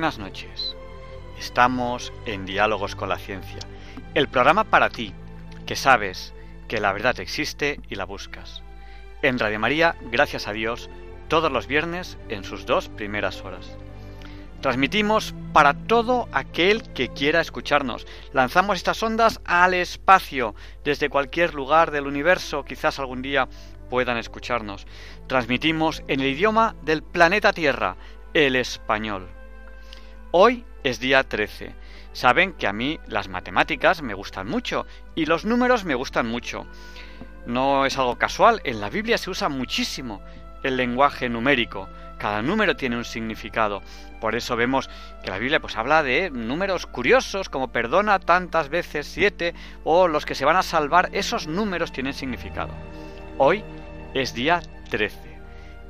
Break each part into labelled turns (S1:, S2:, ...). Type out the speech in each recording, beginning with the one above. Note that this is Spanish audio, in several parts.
S1: Buenas noches. Estamos en Diálogos con la Ciencia, el programa para ti, que sabes que la verdad existe y la buscas. En Radio María, gracias a Dios, todos los viernes en sus dos primeras horas. Transmitimos para todo aquel que quiera escucharnos. Lanzamos estas ondas al espacio, desde cualquier lugar del universo, quizás algún día puedan escucharnos. Transmitimos en el idioma del planeta Tierra, el español. Hoy es día 13. Saben que a mí las matemáticas me gustan mucho y los números me gustan mucho. No es algo casual, en la Biblia se usa muchísimo el lenguaje numérico. Cada número tiene un significado. Por eso vemos que la Biblia pues habla de números curiosos como perdona tantas veces siete o los que se van a salvar. Esos números tienen significado. Hoy es día 13.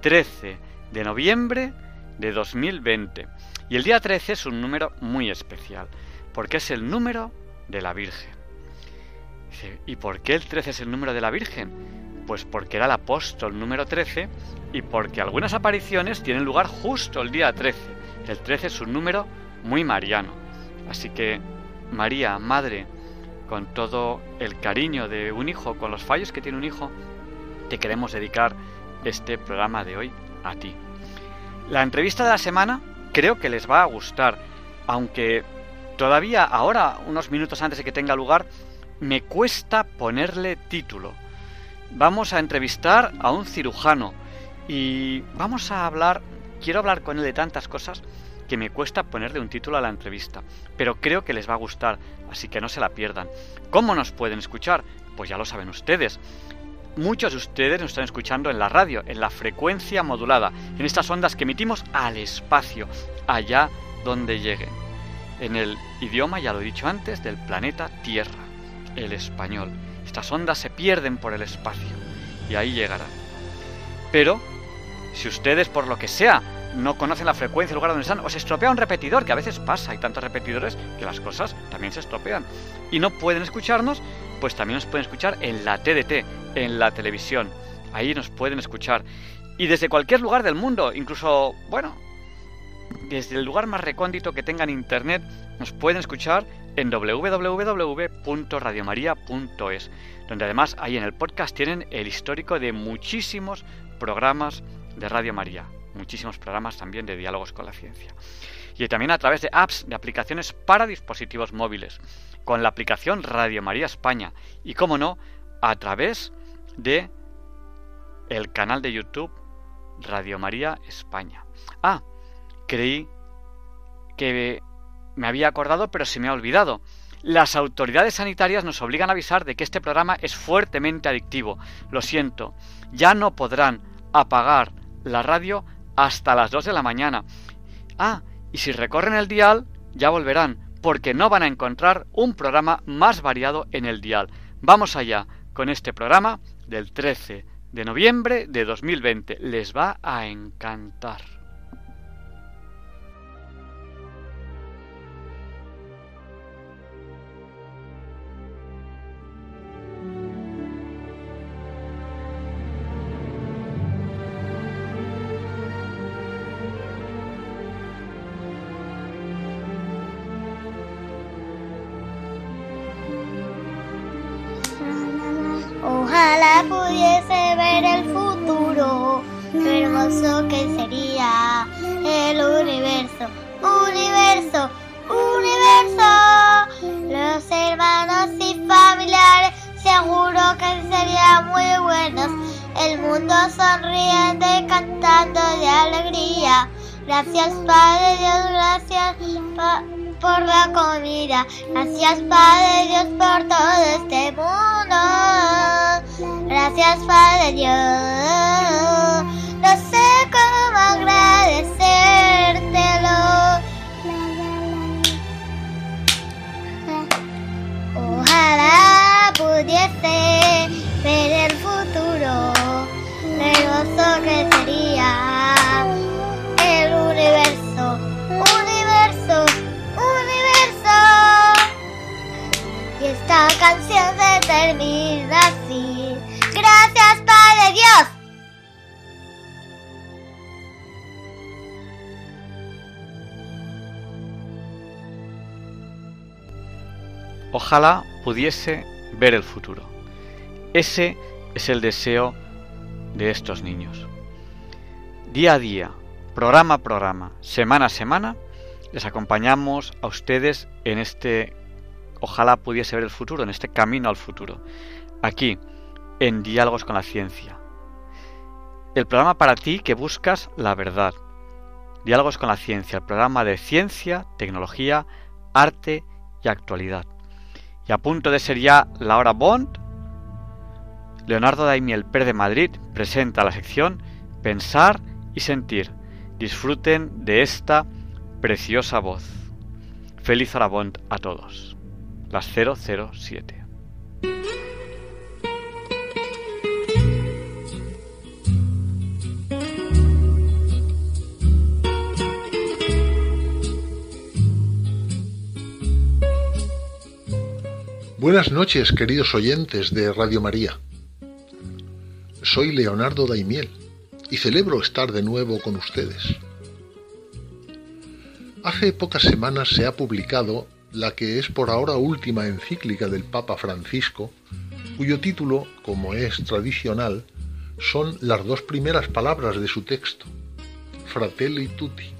S1: 13 de noviembre de 2020. Y el día 13 es un número muy especial, porque es el número de la Virgen. ¿Y por qué el 13 es el número de la Virgen? Pues porque era el apóstol número 13 y porque algunas apariciones tienen lugar justo el día 13. El 13 es un número muy mariano. Así que María, Madre, con todo el cariño de un hijo, con los fallos que tiene un hijo, te queremos dedicar este programa de hoy a ti. La entrevista de la semana creo que les va a gustar, aunque todavía ahora, unos minutos antes de que tenga lugar, me cuesta ponerle título. Vamos a entrevistar a un cirujano y vamos a hablar, quiero hablar con él de tantas cosas que me cuesta ponerle un título a la entrevista, pero creo que les va a gustar, así que no se la pierdan. ¿Cómo nos pueden escuchar? Pues ya lo saben ustedes. Muchos de ustedes nos están escuchando en la radio, en la frecuencia modulada, en estas ondas que emitimos al espacio, allá donde lleguen. En el idioma, ya lo he dicho antes, del planeta Tierra, el español. Estas ondas se pierden por el espacio y ahí llegarán. Pero, si ustedes por lo que sea no conocen la frecuencia, el lugar donde están, o se estropea un repetidor, que a veces pasa, hay tantos repetidores que las cosas también se estropean, y no pueden escucharnos, pues también nos pueden escuchar en la TDT, en la televisión. Ahí nos pueden escuchar. Y desde cualquier lugar del mundo, incluso, bueno, desde el lugar más recóndito que tengan internet, nos pueden escuchar en www.radiomaria.es, donde además ahí en el podcast tienen el histórico de muchísimos programas de Radio María, muchísimos programas también de diálogos con la ciencia. Y también a través de apps, de aplicaciones para dispositivos móviles, con la aplicación Radio María España y, como no, a través de el canal de YouTube Radio María España. Ah, creí que me había acordado, pero se me ha olvidado. Las autoridades sanitarias nos obligan a avisar de que este programa es fuertemente adictivo. Lo siento, ya no podrán apagar la radio hasta las 2 de la mañana. Ah, y si recorren el dial, ya volverán, porque no van a encontrar un programa más variado en el dial. Vamos allá con este programa del 13 de noviembre de 2020. Les va a encantar.
S2: Muy buenos. El mundo sonriente cantando de alegría. Gracias Padre Dios, gracias por la comida. Gracias Padre Dios por todo este mundo. Gracias Padre Dios. que sería el universo, universo, universo. Y esta canción se termina así. Gracias, Padre Dios.
S1: Ojalá pudiese ver el futuro. Ese es el deseo de estos niños. Día a día, programa a programa, semana a semana, les acompañamos a ustedes en este, ojalá pudiese ver el futuro, en este camino al futuro. Aquí, en Diálogos con la Ciencia. El programa para ti que buscas la verdad. Diálogos con la Ciencia, el programa de ciencia, tecnología, arte y actualidad. Y a punto de ser ya la hora Bond, Leonardo Daimiel Per de Madrid presenta la sección Pensar y Sentir. Disfruten de esta preciosa voz. Feliz hora Bond a todos. Las 007.
S3: Buenas noches, queridos oyentes de Radio María. Soy Leonardo Daimiel y celebro estar de nuevo con ustedes. Hace pocas semanas se ha publicado la que es por ahora última encíclica del Papa Francisco, cuyo título, como es tradicional, son las dos primeras palabras de su texto, Fratelli Tutti.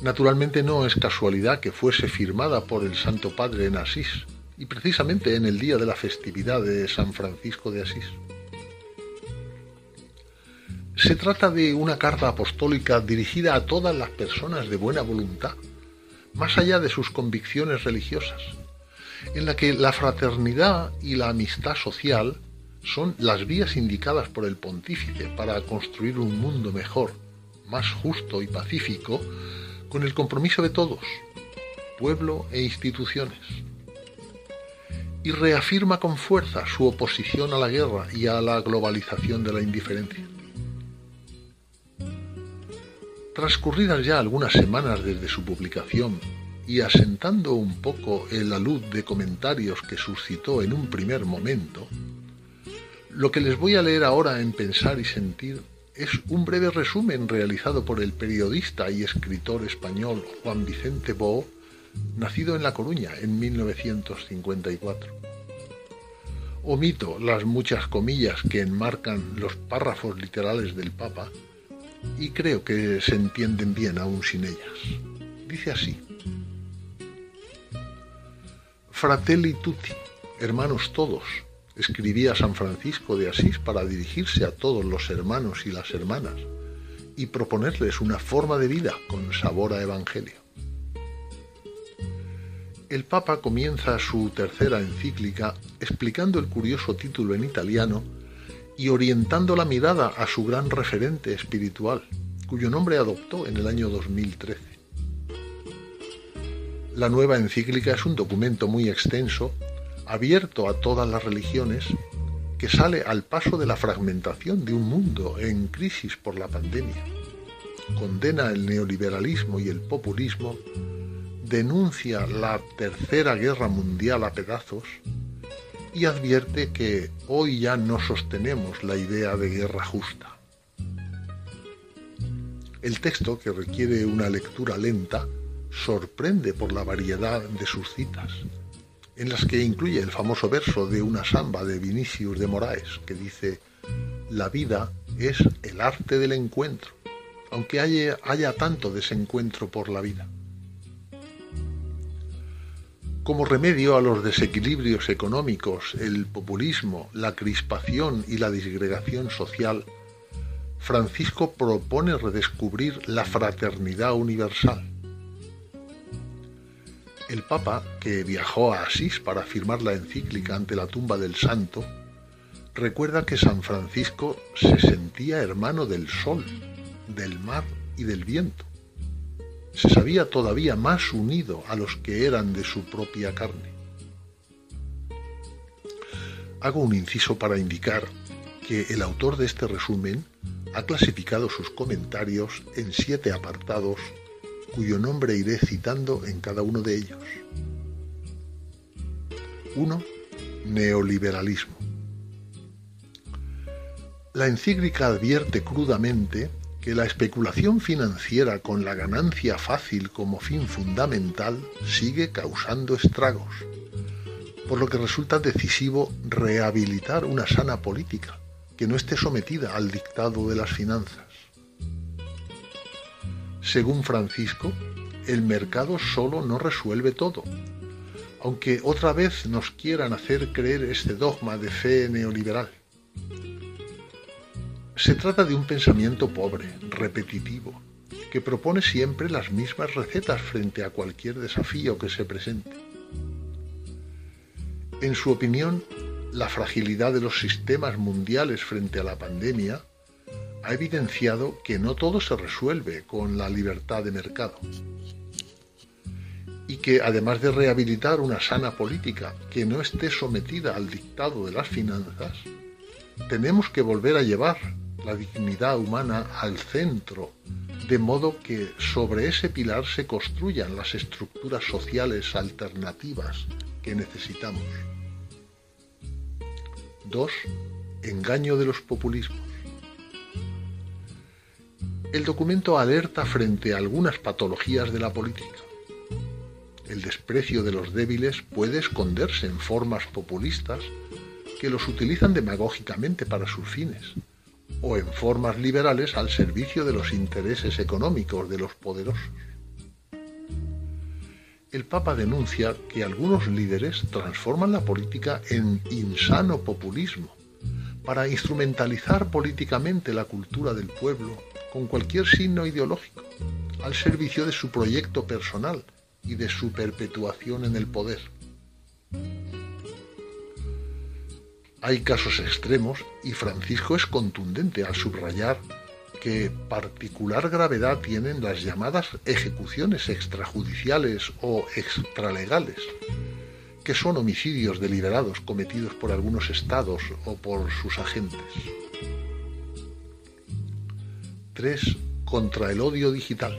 S3: Naturalmente no es casualidad que fuese firmada por el Santo Padre en Asís, y precisamente en el día de la festividad de San Francisco de Asís. Se trata de una carta apostólica dirigida a todas las personas de buena voluntad, más allá de sus convicciones religiosas, en la que la fraternidad y la amistad social son las vías indicadas por el pontífice para construir un mundo mejor, más justo y pacífico, con el compromiso de todos, pueblo e instituciones. Y reafirma con fuerza su oposición a la guerra y a la globalización de la indiferencia. Transcurridas ya algunas semanas desde su publicación y asentando un poco en la luz de comentarios que suscitó en un primer momento, lo que les voy a leer ahora en Pensar y Sentir es un breve resumen realizado por el periodista y escritor español Juan Vicente Bo, nacido en La Coruña en 1954. Omito las muchas comillas que enmarcan los párrafos literales del Papa y creo que se entienden bien aún sin ellas. Dice así. Fratelli tutti, hermanos todos, escribía San Francisco de Asís para dirigirse a todos los hermanos y las hermanas y proponerles una forma de vida con sabor a evangelio. El Papa comienza su tercera encíclica explicando el curioso título en italiano y orientando la mirada a su gran referente espiritual, cuyo nombre adoptó en el año 2013. La nueva encíclica es un documento muy extenso abierto a todas las religiones, que sale al paso de la fragmentación de un mundo en crisis por la pandemia. Condena el neoliberalismo y el populismo, denuncia la tercera guerra mundial a pedazos y advierte que hoy ya no sostenemos la idea de guerra justa. El texto, que requiere una lectura lenta, sorprende por la variedad de sus citas en las que incluye el famoso verso de una samba de Vinicius de Moraes que dice, la vida es el arte del encuentro, aunque haya, tanto desencuentro por la vida. Como remedio a los desequilibrios económicos, el populismo, la crispación y la disgregación social, Francisco propone redescubrir la fraternidad universal el Papa, que viajó a Asís para firmar la encíclica ante la tumba del santo, recuerda que San Francisco se sentía hermano del sol, del mar y del viento. Se sabía todavía más unido a los que eran de su propia carne. Hago un inciso para indicar que el autor de este resumen ha clasificado sus comentarios en siete apartados cuyo nombre iré citando en cada uno de ellos. 1. neoliberalismo. La encíclica advierte crudamente que la especulación financiera con la ganancia fácil como fin fundamental sigue causando estragos, por lo que resulta decisivo rehabilitar una sana política que no esté sometida al dictado de las finanzas. Según Francisco, el mercado solo no resuelve todo, aunque otra vez nos quieran hacer creer este dogma de fe neoliberal. Se trata de un pensamiento pobre, repetitivo, que propone siempre las mismas recetas frente a cualquier desafío que se presente. En su opinión, la fragilidad de los sistemas mundiales frente a la pandemia ha evidenciado que no todo se resuelve con la libertad de mercado y que además de rehabilitar una sana política que no esté sometida al dictado de las finanzas, tenemos que volver a llevar la dignidad humana al centro, de modo que sobre ese pilar se construyan las estructuras sociales alternativas que necesitamos. 2. Engaño de los populismos. El documento alerta frente a algunas patologías de la política el desprecio de los débiles puede esconderse en formas populistas que los utilizan demagógicamente para sus fines, o en formas liberales al servicio de los intereses económicos de los poderosos. El Papa denuncia que algunos líderes transforman la política en insano populismo para instrumentalizar políticamente la cultura del pueblo con cualquier signo ideológico, al servicio de su proyecto personal y de su perpetuación en el poder. Hay casos extremos y Francisco es contundente al subrayar que particular gravedad tienen las llamadas ejecuciones extrajudiciales o extralegales, que son homicidios deliberados cometidos por algunos estados o por sus agentes. 3. Contra el odio digital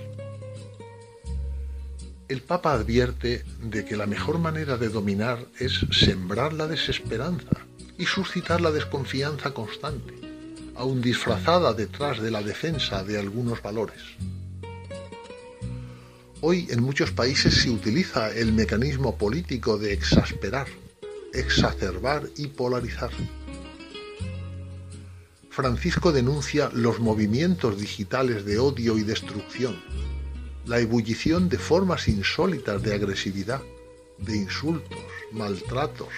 S3: el Papa advierte de que la mejor manera de dominar es sembrar la desesperanza y suscitar la desconfianza constante, aun disfrazada detrás de la defensa de algunos valores. Hoy en muchos países se utiliza el mecanismo político de exasperar, exacerbar y polarizar. Francisco denuncia los movimientos digitales de odio y destrucción la ebullición de formas insólitas de agresividad, de insultos, maltratos,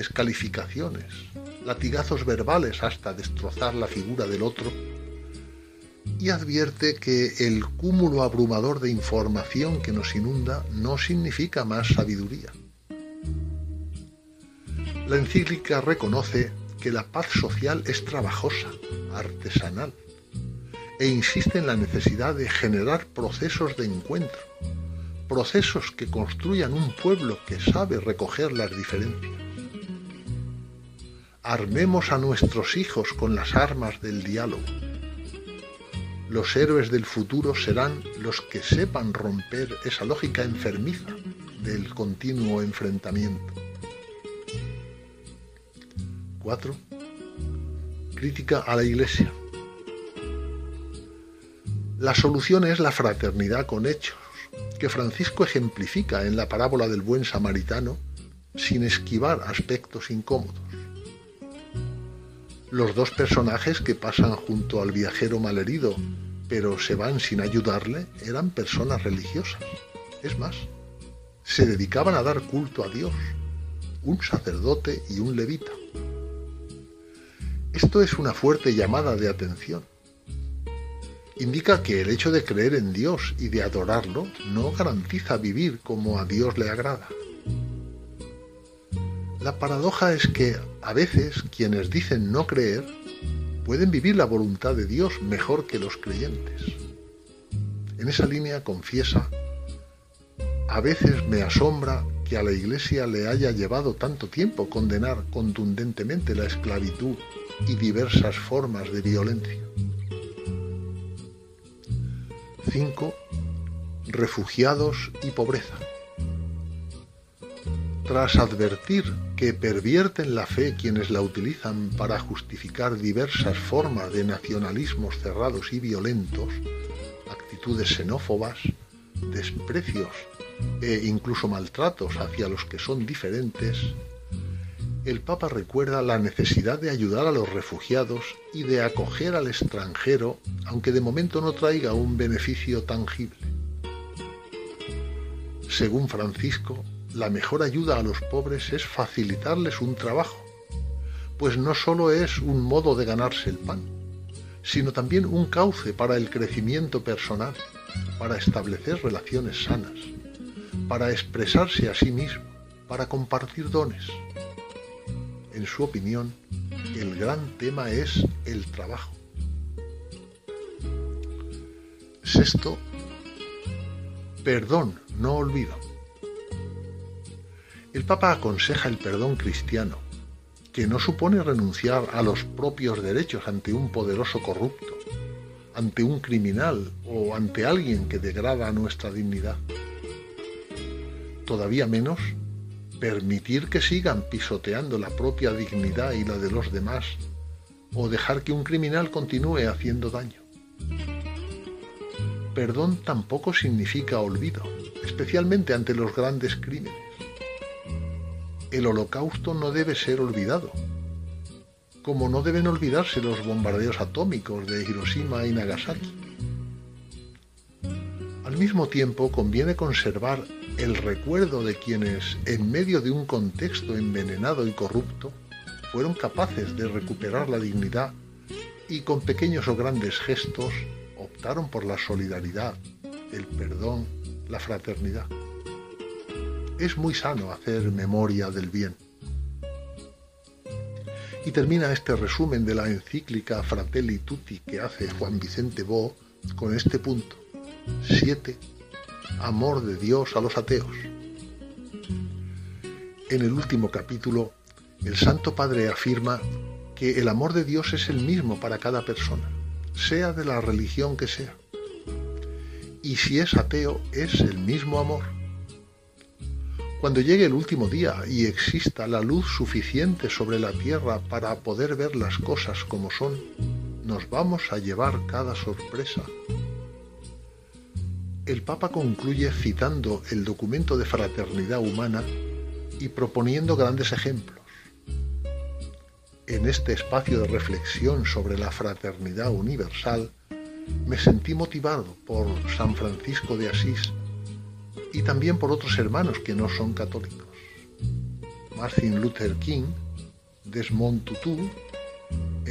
S3: descalificaciones, latigazos verbales hasta destrozar la figura del otro, y advierte que el cúmulo abrumador de información que nos inunda no significa más sabiduría. La encíclica reconoce que la paz social es trabajosa, artesanal, e insiste en la necesidad de generar procesos de encuentro, procesos que construyan un pueblo que sabe recoger las diferencias. Armemos a nuestros hijos con las armas del diálogo. Los héroes del futuro serán los que sepan romper esa lógica enfermiza del continuo enfrentamiento. 4. Crítica a la Iglesia. La solución es la fraternidad con hechos, que Francisco ejemplifica en la parábola del buen samaritano sin esquivar aspectos incómodos. Los dos personajes que pasan junto al viajero malherido, pero se van sin ayudarle, eran personas religiosas. Es más, se dedicaban a dar culto a Dios, un sacerdote y un levita. Esto es una fuerte llamada de atención indica que el hecho de creer en Dios y de adorarlo no garantiza vivir como a Dios le agrada. La paradoja es que a veces quienes dicen no creer pueden vivir la voluntad de Dios mejor que los creyentes. En esa línea confiesa, a veces me asombra que a la Iglesia le haya llevado tanto tiempo condenar contundentemente la esclavitud y diversas formas de violencia. 5. Refugiados y pobreza. Tras advertir que pervierten la fe quienes la utilizan para justificar diversas formas de nacionalismos cerrados y violentos, actitudes xenófobas, desprecios e incluso maltratos hacia los que son diferentes, el Papa recuerda la necesidad de ayudar a los refugiados y de acoger al extranjero, aunque de momento no traiga un beneficio tangible. Según Francisco, la mejor ayuda a los pobres es facilitarles un trabajo, pues no solo es un modo de ganarse el pan, sino también un cauce para el crecimiento personal, para establecer relaciones sanas, para expresarse a sí mismo, para compartir dones. En su opinión, el gran tema es el trabajo. Sexto, perdón, no olvido. El Papa aconseja el perdón cristiano, que no supone renunciar a los propios derechos ante un poderoso corrupto, ante un criminal o ante alguien que degrada nuestra dignidad. Todavía menos permitir que sigan pisoteando la propia dignidad y la de los demás, o dejar que un criminal continúe haciendo daño. Perdón tampoco significa olvido, especialmente ante los grandes crímenes el holocausto no debe ser olvidado, como no deben olvidarse los bombardeos atómicos de Hiroshima y Nagasaki. Al mismo tiempo conviene conservar el recuerdo de quienes, en medio de un contexto envenenado y corrupto, fueron capaces de recuperar la dignidad y con pequeños o grandes gestos optaron por la solidaridad, el perdón, la fraternidad es muy sano hacer memoria del bien. Y termina este resumen de la encíclica Fratelli Tutti que hace Juan Vicente Bo con este punto. 7. Amor de Dios a los ateos. En el último capítulo, el Santo Padre afirma que el amor de Dios es el mismo para cada persona, sea de la religión que sea. Y si es ateo, es el mismo amor cuando llegue el último día y exista la luz suficiente sobre la tierra para poder ver las cosas como son, nos vamos a llevar cada sorpresa. El Papa concluye citando el documento de fraternidad humana y proponiendo grandes ejemplos. En este espacio de reflexión sobre la fraternidad universal, me sentí motivado por San Francisco de Asís, y también por otros hermanos que no son católicos. Martin Luther King, Desmond Tutu,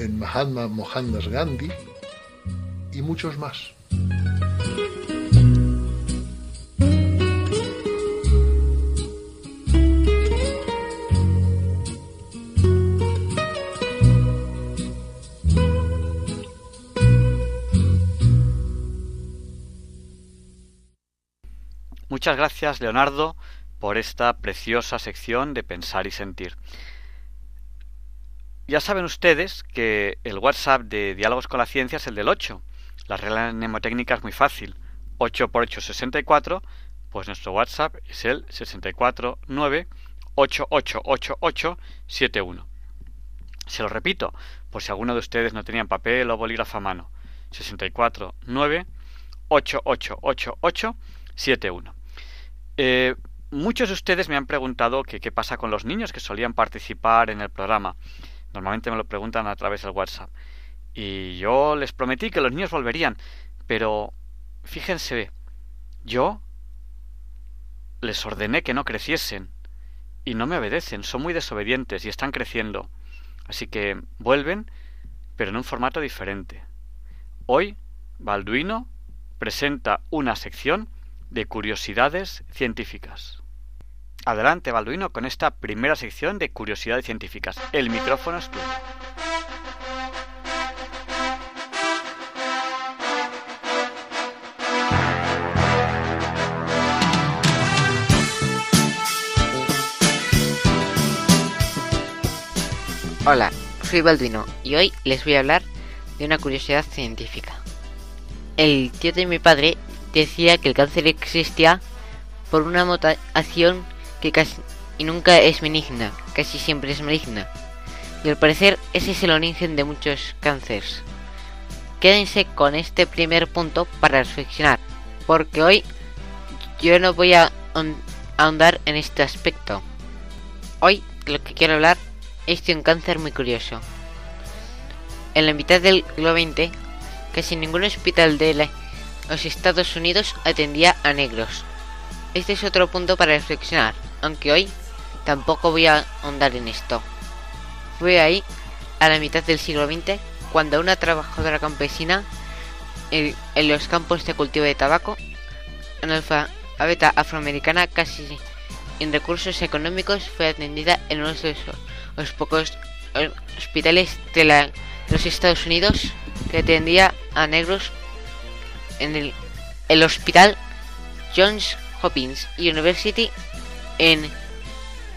S3: Mahatma Mohandas Gandhi y muchos más.
S1: Muchas gracias, Leonardo, por esta preciosa sección de pensar y sentir. Ya saben ustedes que el WhatsApp de Diálogos con la Ciencia es el del 8. La regla mnemotécnica es muy fácil. 8 por 8 64, pues nuestro WhatsApp es el 649 888871. Se lo repito, por si alguno de ustedes no tenían papel o bolígrafo a mano. 649 888871. Eh, muchos de ustedes me han preguntado qué pasa con los niños que solían participar en el programa. Normalmente me lo preguntan a través del WhatsApp. Y yo les prometí que los niños volverían. Pero fíjense, yo les ordené que no creciesen. Y no me obedecen, son muy desobedientes y están creciendo. Así que vuelven, pero en un formato diferente. Hoy, Balduino presenta una sección de curiosidades científicas. Adelante, Balduino, con esta primera sección de curiosidades científicas. El micrófono es tuyo.
S4: Hola, soy Balduino y hoy les voy a hablar de una curiosidad científica. El tío de mi padre decía que el cáncer existía por una mutación que, y nunca es benigna, casi siempre es maligna. Y al parecer ese es el origen de muchos cánceres. Quédense con este primer punto para reflexionar, porque hoy yo no voy a ahondar en este aspecto. Hoy lo que quiero hablar es de un cáncer muy curioso. En la mitad del siglo XX, casi ningún hospital de los Estados Unidos atendía a negros. Este es otro punto para reflexionar, aunque hoy tampoco voy a ahondar en esto. Fue ahí, a la mitad del siglo XX, cuando una trabajadora campesina en, los campos de cultivo de tabaco, analfabeta afroamericana casi sin recursos económicos, fue atendida en uno de los pocos hospitales de los Estados Unidos que atendía a negros en el, hospital Johns Hopkins University en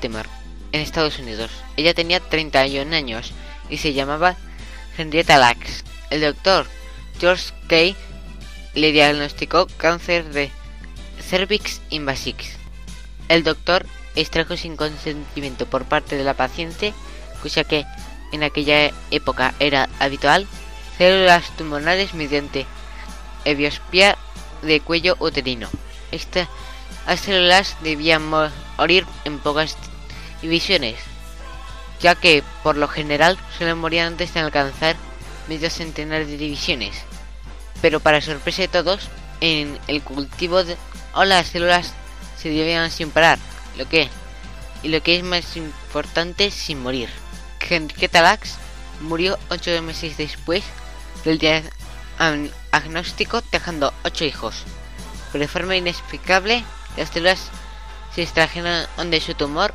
S4: Temar, en Estados Unidos. Ella tenía 31 años y se llamaba Henrietta Lacks. El doctor George Kay le diagnosticó cáncer de cervix invasix. El doctor extrajo sin consentimiento por parte de la paciente, cosa que en aquella época era habitual, células tumorales mediante eviospia de cuello uterino. Estas células debían morir en pocas divisiones, ya que por lo general suelen morir antes de alcanzar medio centenar de divisiones. Pero para sorpresa de todos, en el cultivo de o las células se debían sin parar, lo que y lo que es más importante sin morir. Henrietta Lacks murió ocho meses después del diagnóstico dejando ocho hijos. Pero de forma inexplicable, las células se extrajeron de su tumor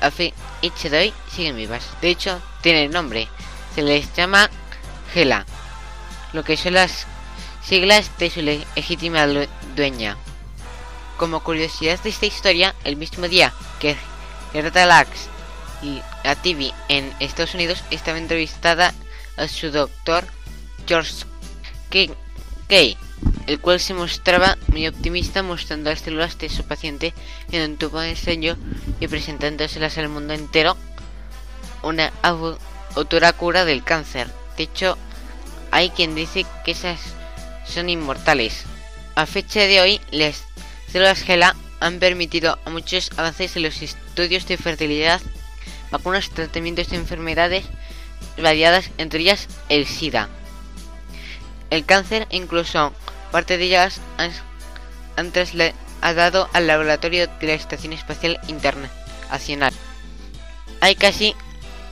S4: a fin y doy siguen vivas. De hecho, tiene el nombre. Se les llama Gela, lo que son las siglas de su legítima dueña. Como curiosidad de esta historia, el mismo día que Gerda Lacks y a TV en Estados Unidos estaba entrevistada a su doctor George Kay, el cual se mostraba muy optimista mostrando las células de su paciente en un tubo de ensayo y presentándoselas al mundo entero una autora cura del cáncer. De hecho, hay quien dice que esas son inmortales. A fecha de hoy, las células GELA han permitido a muchos avances en los estudios de fertilidad, vacunas, tratamientos de enfermedades variadas, entre ellas el SIDA. El cáncer, incluso parte de ellas, han, han trasladado al laboratorio de la Estación Espacial Internacional. Hay casi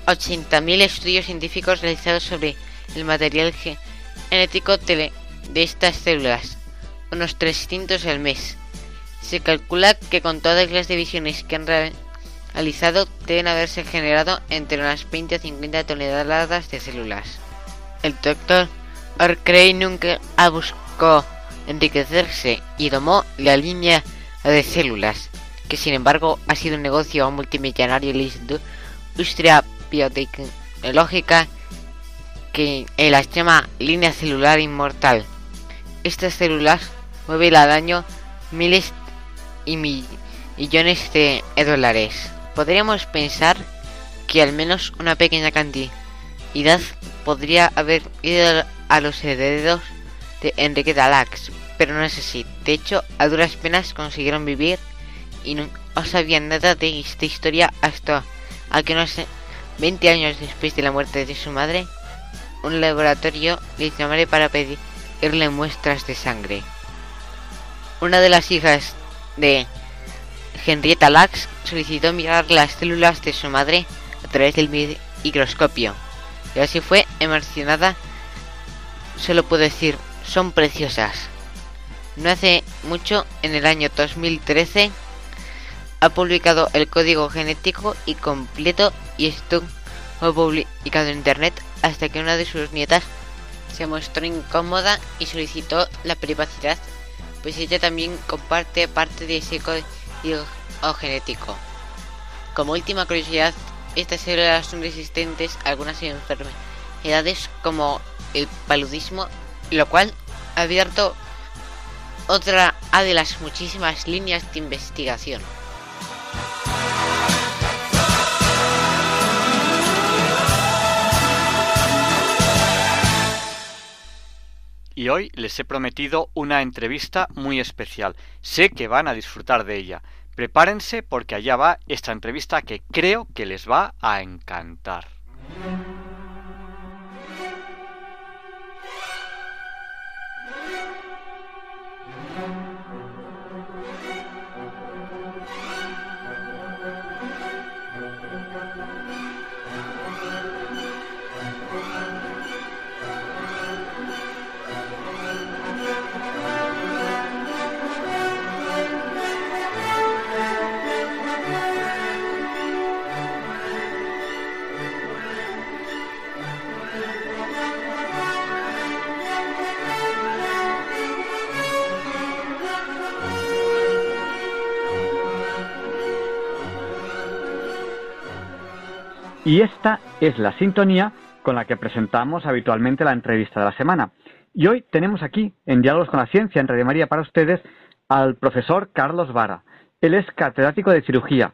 S4: 80.000 estudios científicos realizados sobre el material genético de, estas células, unos 300 al mes. Se calcula que con todas las divisiones que han realizado deben haberse generado entre unas 20 o 50 toneladas de células. El doctor Arcray nunca buscó enriquecerse y tomó la línea de células, que sin embargo ha sido un negocio multimillonario en la industria biotecnológica que las llama línea celular inmortal. Estas células mueven al año miles y millones de dólares. Podríamos pensar que al menos una pequeña cantidad podría haber ido a los herederos de Enrique Dalax, pero no es así. De hecho, a duras penas consiguieron vivir y no sabían nada de esta historia hasta a que no sé 20 años después de la muerte de su madre, un laboratorio les llamaré para pedirle muestras de sangre. Una de las hijas de Henrietta Lacks solicitó mirar las células de su madre a través del microscopio y así fue emocionada. Solo puedo decir, son preciosas. No hace mucho, en el año 2013, ha publicado el código genético y completo y esto fue publicado en internet hasta que una de sus nietas se mostró incómoda y solicitó la privacidad, pues ella también comparte parte de ese código genético. Como última curiosidad, estas células son resistentes a algunas enfermedades como el paludismo, lo cual ha abierto otra a de las muchísimas líneas de investigación.
S5: Y hoy les he prometido una entrevista muy especial. Sé que van a disfrutar de ella. Prepárense porque allá va esta entrevista que creo que les va a encantar.
S1: Y esta es la sintonía con la que presentamos habitualmente la entrevista de la semana. Y hoy tenemos aquí, en Diálogos con la Ciencia, en Radio María para ustedes, al profesor Carlos Vara. Él es catedrático de cirugía,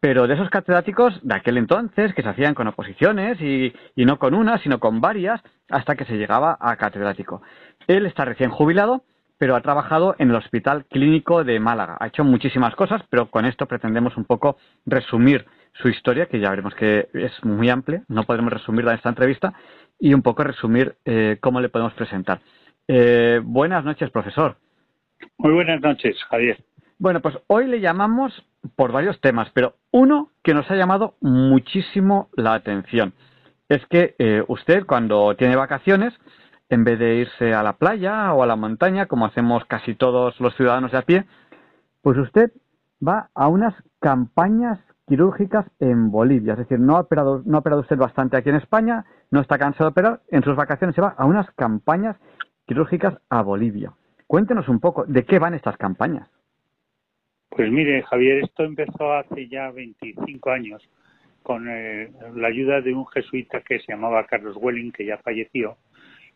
S1: pero de esos catedráticos de aquel entonces, que se hacían con oposiciones y, y no con una, sino con varias, hasta que se llegaba a catedrático. Él está recién jubilado, pero ha trabajado en el Hospital Clínico de Málaga. Ha hecho muchísimas cosas, pero con esto pretendemos un poco resumir su historia, que ya veremos que es muy amplia, no podremos resumirla en esta entrevista, y un poco resumir eh, cómo le podemos presentar. Eh, buenas noches, profesor.
S6: Muy buenas noches, Javier.
S1: Bueno, pues hoy le llamamos por varios temas, pero uno que nos ha llamado muchísimo la atención es que eh, usted cuando tiene vacaciones, en vez de irse a la playa o a la montaña, como hacemos casi todos los ciudadanos de a pie, pues usted va a unas campañas quirúrgicas en Bolivia. Es decir, no ha, operado, no ha operado usted bastante aquí en España, no está cansado de operar, en sus vacaciones se va a unas campañas quirúrgicas a Bolivia. Cuéntenos un poco, ¿de qué van estas campañas?
S6: Pues mire, Javier, esto empezó hace ya 25 años con eh, la ayuda de un jesuita que se llamaba Carlos Welling, que ya falleció,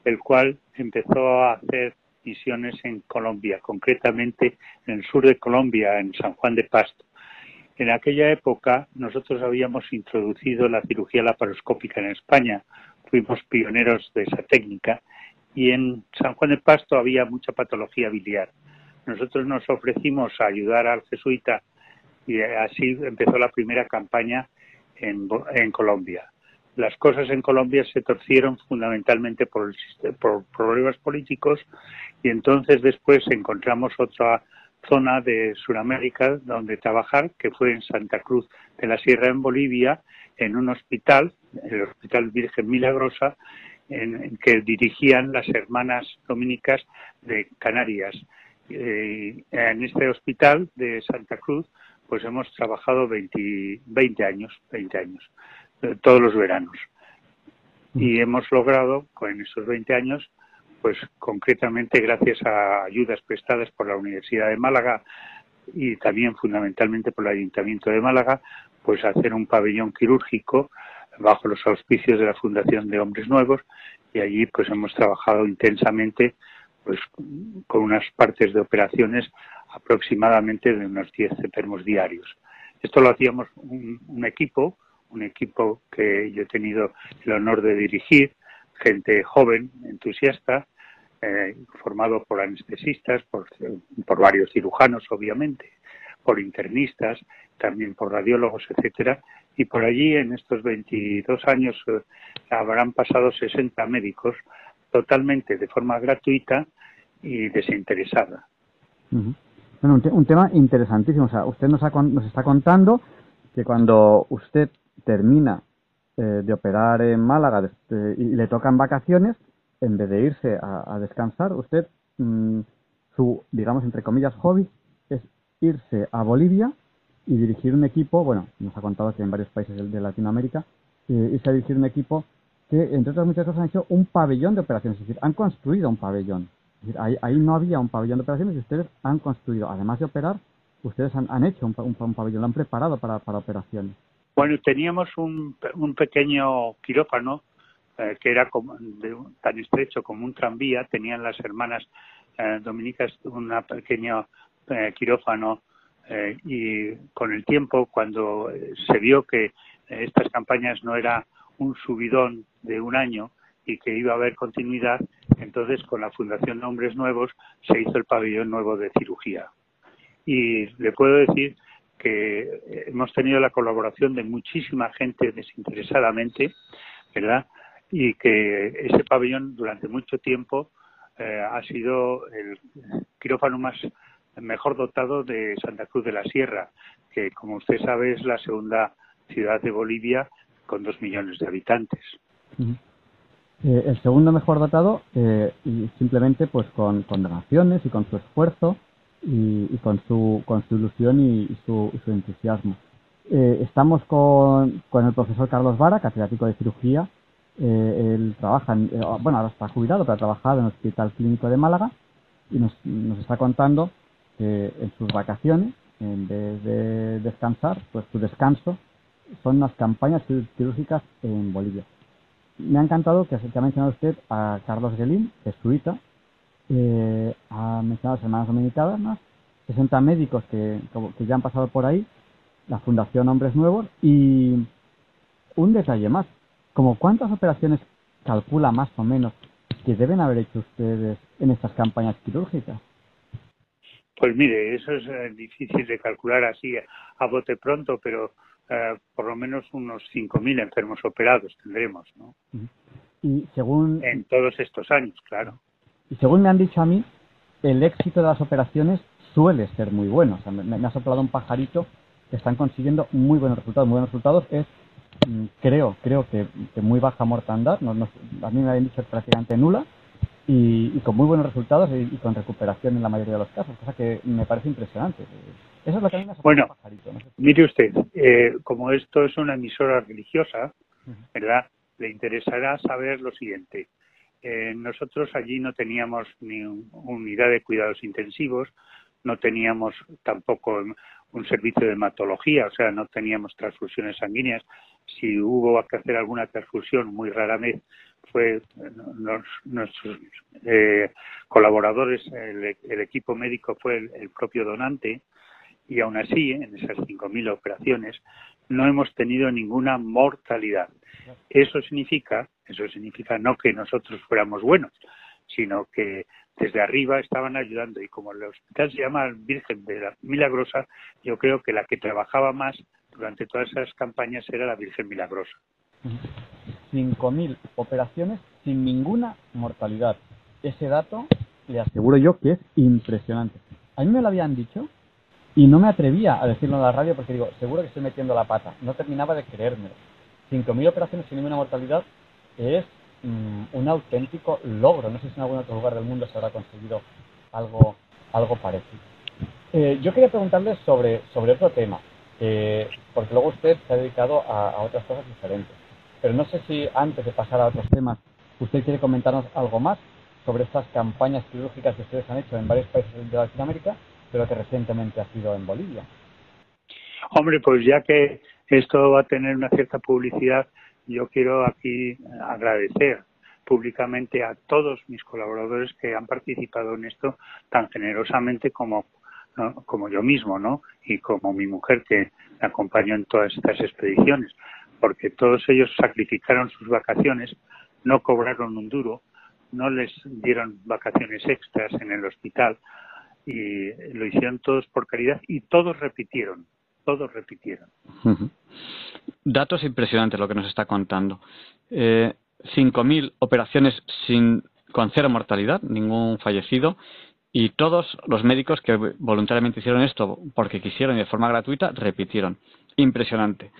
S6: el cual empezó a hacer misiones en Colombia, concretamente en el sur de Colombia, en San Juan de Pasto. En aquella época nosotros habíamos introducido la cirugía laparoscópica en España, fuimos pioneros de esa técnica y en San Juan de Pasto había mucha patología biliar. Nosotros nos ofrecimos a ayudar al jesuita y así empezó la primera campaña en, Colombia. Las cosas en Colombia se torcieron fundamentalmente por, el, por problemas políticos y entonces después encontramos otra zona de Sudamérica donde trabajar, que fue en Santa Cruz de la Sierra, en Bolivia, en un hospital, el Hospital Virgen Milagrosa, en, que dirigían las hermanas dominicas de Canarias. Eh, en este hospital de Santa Cruz, pues hemos trabajado 20, 20 años, 20 años, eh, todos los veranos. Y hemos logrado, en esos 20 años, pues concretamente gracias a ayudas prestadas por la Universidad de Málaga y también fundamentalmente por el Ayuntamiento de Málaga, pues hacer un pabellón quirúrgico bajo los auspicios de la Fundación de Hombres Nuevos y allí pues hemos trabajado intensamente pues con unas partes de operaciones aproximadamente de unos 10 enfermos diarios. Esto lo hacíamos un, un equipo, un equipo que yo he tenido el honor de dirigir, gente joven, entusiasta, eh, formado por anestesistas, por, varios cirujanos, obviamente, por internistas, también por radiólogos, etcétera. Y por allí, en estos 22 años, eh, habrán pasado 60 médicos totalmente de forma gratuita y desinteresada.
S1: bueno, un, tema interesantísimo. O sea, usted nos, nos está contando que cuando usted termina eh, de operar en Málaga y le tocan vacaciones, en vez de irse a, descansar, usted, mm, su, digamos, entre comillas, hobby es irse a Bolivia y dirigir un equipo, bueno, nos ha contado que en varios países de, Latinoamérica, eh, irse a dirigir un equipo que, entre otras muchas cosas, han hecho un pabellón de operaciones, es decir, han construido un pabellón. ahí, ahí, no había un pabellón de operaciones y ustedes han construido, además de operar, ustedes han, hecho un, un, pabellón, lo han preparado para, para operaciones.
S6: Bueno, teníamos un, un pequeño quirófano eh, que era como tan estrecho como un tranvía, tenían las hermanas eh, dominicas un pequeño eh, quirófano y con el tiempo, cuando se vio que estas campañas no era un subidón de un año y que iba a haber continuidad, Entonces, con la Fundación Hombres Nuevos se hizo el pabellón nuevo de cirugía. Y le puedo decir que hemos tenido la colaboración de muchísima gente desinteresadamente, ¿verdad? Y que ese pabellón durante mucho tiempo eh, ha sido el quirófano más mejor dotado de Santa Cruz de la Sierra, que como usted sabe es la segunda ciudad de Bolivia con dos millones de habitantes.
S7: Eh, el segundo mejor dotado, eh, y simplemente pues con, con, donaciones y con su esfuerzo y, con, su, con su ilusión y, su, entusiasmo. Eh, estamos con, con, el profesor Carlos Vara, catedrático de cirugía. Él trabaja, bueno, ahora está jubilado, pero ha trabajado en el Hospital Clínico de Málaga y nos, nos está contando que en sus vacaciones, en vez de descansar, pues su descanso son las campañas quirúrgicas en Bolivia. Me ha encantado que, ha mencionado usted a Carlos Gelín, jesuita, eh, ha mencionado a las hermanas dominicanas, más 60 médicos que, que ya han pasado por ahí, la Fundación Hombres Nuevos y un detalle más, como cuántas operaciones calcula más o menos que deben haber hecho ustedes en estas campañas quirúrgicas.
S6: Pues mire, eso es eh, difícil de calcular así a bote pronto, pero eh, por lo menos unos 5.000 enfermos operados tendremos, ¿no?
S7: Y según...
S6: En todos estos años, claro.
S7: Y según me han dicho a mí, el éxito de las operaciones suele ser muy bueno. O sea, me, ha soplado un pajarito que están consiguiendo muy buenos resultados. Muy buenos resultados es, creo, creo que, muy baja mortandad. No, a mí me habían dicho prácticamente nula. Y, con muy buenos resultados y, con recuperación en la mayoría de los casos, cosa que me parece impresionante. Eso es lo que a mí me
S6: Bueno, mire usted, eh, como esto es una emisora religiosa, ¿verdad? Le interesará saber lo siguiente. Eh, nosotros allí no teníamos ni unidad de cuidados intensivos, no teníamos tampoco un servicio de hematología, o sea, no teníamos transfusiones sanguíneas. Si hubo que hacer alguna transfusión, muy rara vez, fue nuestros eh, colaboradores, el, equipo médico fue el propio donante, y aún así, en esas 5.000 operaciones, no hemos tenido ninguna mortalidad. Eso significa, eso significa no que nosotros fuéramos buenos, sino que desde arriba estaban ayudando y como el hospital se llama Virgen de la Milagrosa, yo creo que la que trabajaba más durante todas esas campañas era la Virgen Milagrosa.
S7: 5.000 operaciones sin ninguna mortalidad. Ese dato le aseguro yo que es impresionante. A mí me lo habían dicho y no me atrevía a decirlo en la radio porque digo, seguro que estoy metiendo la pata. No terminaba de creérmelo. 5.000 operaciones sin ninguna mortalidad es mm, un auténtico logro. No sé si en algún otro lugar del mundo se habrá conseguido algo, algo parecido. Eh, yo quería preguntarle sobre, sobre otro tema, porque luego usted se ha dedicado a, a otras cosas diferentes. Pero no sé si antes de pasar a otros temas, usted quiere comentarnos algo más sobre estas campañas quirúrgicas que ustedes han hecho en varios países de Latinoamérica pero que recientemente ha sido en Bolivia.
S6: Hombre, pues ya que esto va a tener una cierta publicidad, yo quiero aquí agradecer públicamente a todos mis colaboradores que han participado en esto tan generosamente como, como yo mismo, ¿no? Y como mi mujer que me acompañó en todas estas expediciones, porque todos ellos sacrificaron sus vacaciones, no cobraron un duro, no les dieron vacaciones extras en el hospital, y lo hicieron todos por caridad y todos repitieron, todos repitieron.
S1: Datos impresionantes lo que nos está contando. Eh, 5.000 operaciones sin, con cero mortalidad, ningún fallecido, y todos los médicos que voluntariamente hicieron esto porque quisieron y de forma gratuita repitieron. Impresionante.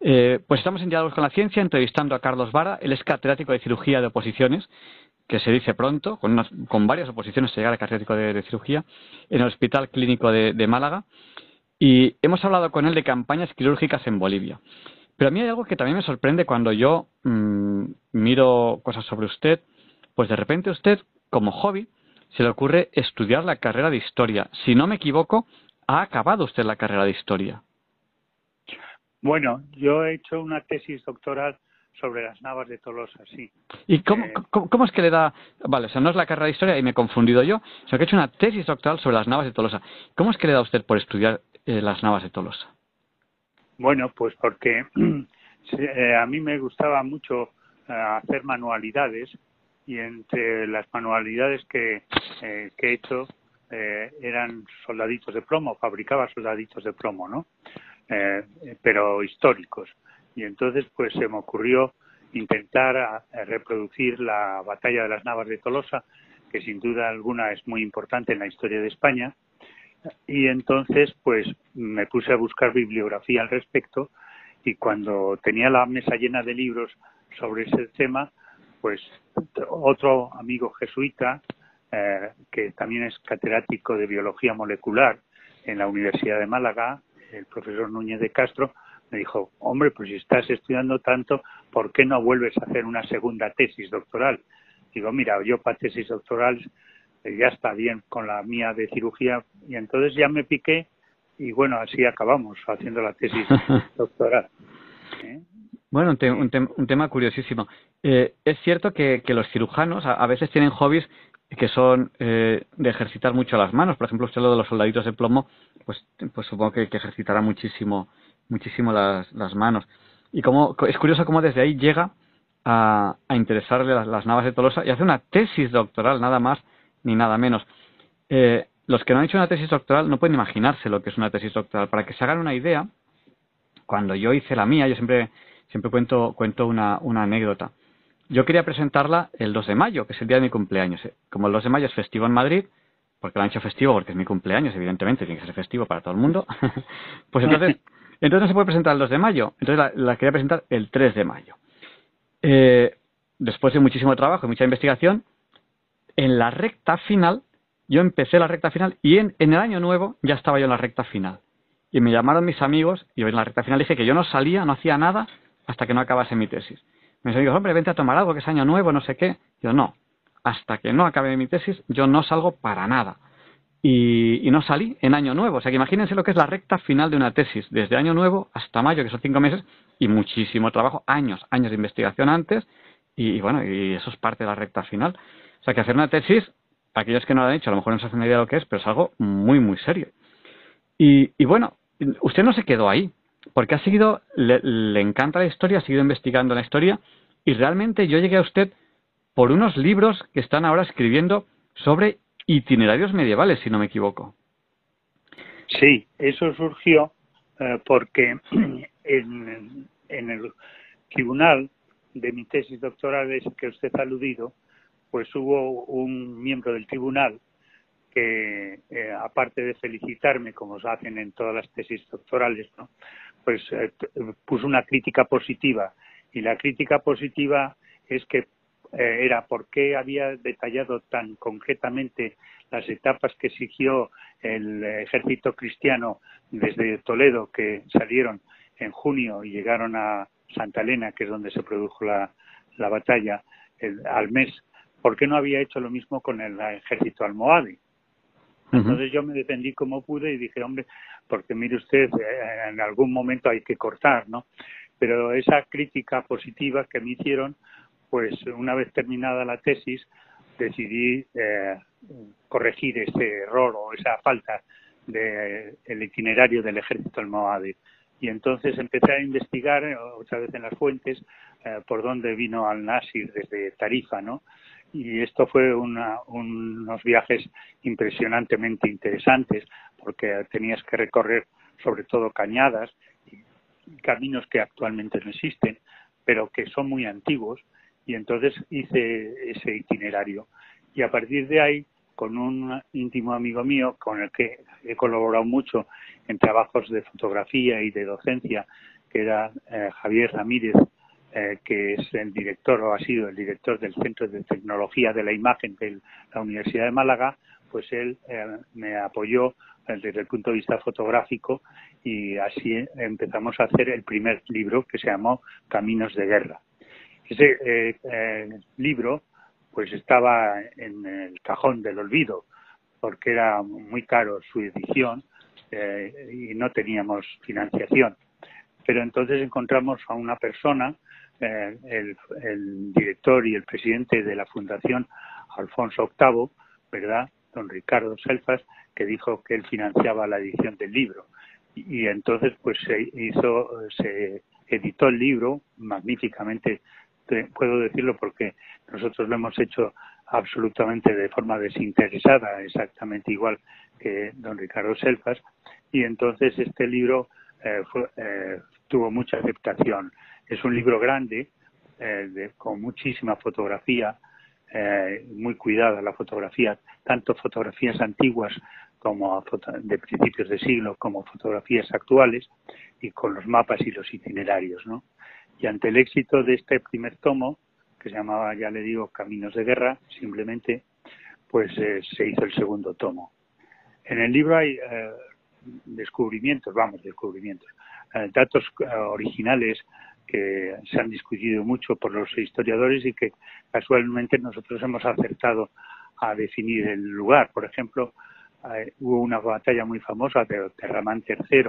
S1: Eh, pues estamos en Diálogos con la Ciencia entrevistando a Carlos Vara, él es catedrático de cirugía de oposiciones que se dice pronto, con, con varias oposiciones se llega al catedrático de, cirugía, en el Hospital Clínico de, Málaga. Y hemos hablado con él de campañas quirúrgicas en Bolivia. Pero a mí hay algo que también me sorprende cuando yo mm, miro cosas sobre usted, pues de repente usted, como hobby, se le ocurre estudiar la carrera de historia. Si no me equivoco, ha acabado usted la carrera de historia.
S6: Bueno, yo he hecho una tesis doctoral sobre las navas de Tolosa, sí.
S1: ¿Y cómo, eh, cómo, es que le da.? Vale, o sea, no es la carrera de historia y me he confundido yo, sino que he hecho una tesis doctoral sobre las navas de Tolosa. ¿Cómo es que le da a usted por estudiar eh, las navas de Tolosa?
S6: Bueno, pues porque eh, a mí me gustaba mucho hacer manualidades y entre las manualidades que, eh, he hecho eh, eran soldaditos de plomo, fabricaba soldaditos de plomo, ¿no? Eh, pero históricos. Y entonces, pues se me ocurrió intentar reproducir la batalla de las Navas de Tolosa, que sin duda alguna es muy importante en la historia de España. Y entonces, pues me puse a buscar bibliografía al respecto y cuando tenía la mesa llena de libros sobre ese tema, pues otro amigo jesuita eh, que también es catedrático de biología molecular en la Universidad de Málaga, el profesor Núñez de Castro, me dijo, hombre, pues si estás estudiando tanto, ¿por qué no vuelves a hacer una segunda tesis doctoral? Digo, mira, yo para tesis doctoral ya está bien con la mía de cirugía y entonces ya me piqué y bueno, así acabamos haciendo la tesis doctoral.
S1: ¿Eh? Bueno, un, un, tema curiosísimo. es cierto que, los cirujanos a, veces tienen hobbies que son eh, de ejercitar mucho las manos. Por ejemplo, usted lo de los soldaditos de plomo, pues, pues supongo que, ejercitará muchísimo, muchísimo las, las manos. Y como, es curioso cómo desde ahí llega a, a interesarle las, navas de Tolosa y hace una tesis doctoral, nada más ni nada menos. Eh, los que no han hecho una tesis doctoral no pueden imaginarse lo que es una tesis doctoral. Para que se hagan una idea, cuando yo hice la mía, yo siempre, siempre cuento, cuento una, una anécdota yo quería presentarla el 2 de mayo, que es el día de mi cumpleaños. ¿eh? Como el 2 de mayo es festivo en Madrid, porque lo han hecho festivo porque es mi cumpleaños, evidentemente, tiene que ser festivo para todo el mundo, pues entonces, entonces no se puede presentar el 2 de mayo, entonces la, quería presentar el 3 de mayo. Eh, después de muchísimo trabajo y mucha investigación, en la recta final, yo empecé la recta final y en, el año nuevo ya estaba yo en la recta final. Y me llamaron mis amigos y en la recta final dije que yo no salía, no hacía nada hasta que no acabase mi tesis. Me dice, hombre, vente a tomar algo, que es año nuevo, no sé qué. Yo, no, hasta que no acabe mi tesis, yo no salgo para nada. Y, no salí en año nuevo. O sea, que imagínense lo que es la recta final de una tesis, desde año nuevo hasta mayo, que son cinco meses, y muchísimo trabajo, años, años de investigación antes, y, bueno, y eso es parte de la recta final. O sea, que hacer una tesis, aquellos que no lo han hecho, a lo mejor no se hacen idea de lo que es, pero es algo muy, muy serio. Y, bueno, usted no se quedó ahí porque ha seguido, le, encanta la historia, ha seguido investigando la historia y realmente yo llegué a usted por unos libros que están ahora escribiendo sobre itinerarios medievales, si no me equivoco.
S6: Sí, eso surgió eh, porque en, el tribunal de mi tesis doctoral que usted ha aludido, pues hubo un miembro del tribunal que, eh, aparte de felicitarme, como se hacen en todas las tesis doctorales, pues eh, puso una crítica positiva. Y la crítica positiva es que eh, era por qué había detallado tan concretamente las etapas que siguió el ejército cristiano desde Toledo, que salieron en junio y llegaron a Santa Elena, que es donde se produjo la, la batalla, al mes, ¿por qué no había hecho lo mismo con el ejército almohade? Entonces yo me defendí como pude y dije, hombre, porque mire usted, eh, en algún momento hay que cortar, ¿no? Pero esa crítica positiva que me hicieron, pues una vez terminada la tesis, decidí eh, corregir ese error o esa falta del de, itinerario del ejército almohade. Y entonces empecé a investigar eh, otra vez en las fuentes por dónde vino al-Nasir desde Tarifa, ¿no? Y esto fue unos viajes impresionantemente interesantes porque tenías que recorrer sobre todo cañadas y caminos que actualmente no existen pero que son muy antiguos y entonces hice ese itinerario. Y a partir de ahí con un íntimo amigo mío con el que he colaborado mucho en trabajos de fotografía y de docencia que era eh, Javier Ramírez eh, que es el director o ha sido el director del Centro de Tecnología de la Imagen de la Universidad de Málaga, pues él eh, me apoyó eh, desde el punto de vista fotográfico y así empezamos a hacer el primer libro que se llamó Caminos de Guerra. Ese libro pues estaba en el cajón del olvido porque era muy caro su edición y no teníamos financiación. Pero entonces encontramos a una persona eh, el, director y el presidente de la Fundación Alfonso VIII, ¿verdad? Don Ricardo Selfas, que dijo que él financiaba la edición del libro. Y, entonces, pues se hizo, se editó el libro magníficamente puedo decirlo porque nosotros lo hemos hecho absolutamente de forma desinteresada, exactamente igual que don Ricardo Selfas, y entonces este libro eh, eh, tuvo mucha aceptación. Es un libro grande, eh, con muchísima fotografía, muy cuidada la fotografía, tanto fotografías antiguas como de principios de siglo como fotografías actuales y con los mapas y los itinerarios, ¿no? Y ante el éxito de este primer tomo, que se llamaba, ya le digo, Caminos de Guerra, simplemente, pues se hizo el segundo tomo. En el libro hay descubrimientos, vamos, descubrimientos, eh, datos eh, originales que se han discutido mucho por los historiadores y que casualmente nosotros hemos acertado a definir el lugar. Por ejemplo, eh, hubo una batalla muy famosa de Terramán III,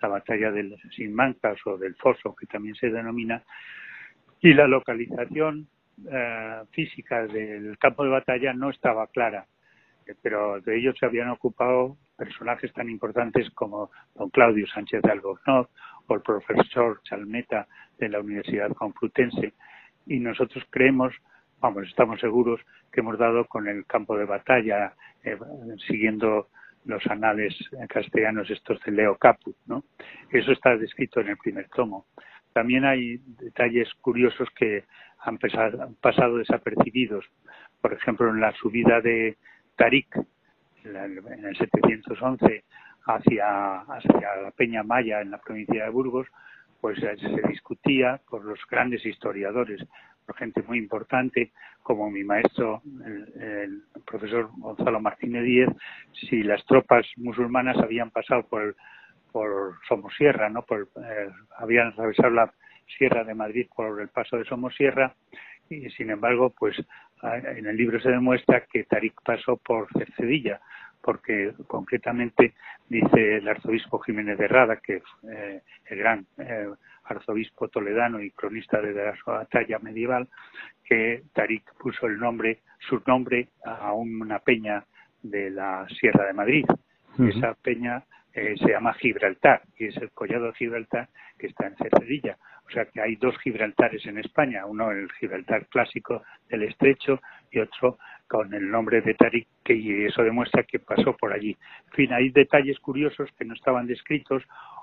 S6: la batalla del Sinmancas o del Foso, que también se denomina, y la localización física del campo de batalla no estaba clara, pero de ellos se habían ocupado personajes tan importantes como don Claudio Sánchez de Albornoz o el profesor Chalmeta de la Universidad Complutense. Y nosotros creemos, vamos, estamos seguros que hemos dado con el campo de batalla, eh, siguiendo los anales castellanos estos de Leo Caput, ¿no? Eso está descrito en el primer tomo. También hay detalles curiosos que han pasado desapercibidos. Por ejemplo, en la subida de Tarik, en el 711 hacia, hacia la Peña Maya en la provincia de Burgos, pues eh, se discutía por los grandes historiadores, por gente muy importante como mi maestro, el, profesor Gonzalo Martínez Díez, si las tropas musulmanas habían pasado por, por Somosierra, ¿no? Por, eh, habían atravesado la Sierra de Madrid por el paso de Somosierra y sin embargo, pues en el libro se demuestra que Tarik pasó por Cercedilla, porque concretamente dice el arzobispo Jiménez de Rada, que es eh, el gran eh, arzobispo toledano y cronista de la batalla medieval, que Tarik puso el nombre, su nombre a una peña de la Sierra de Madrid. Esa peña eh, se llama Gibraltar y es el collado de Gibraltar que está en Cercedilla. O sea que hay dos Gibraltares en España, uno el Gibraltar clásico del Estrecho y otro con el nombre de Tarik, que eso demuestra que pasó por allí. En fin, hay detalles curiosos que no estaban descritos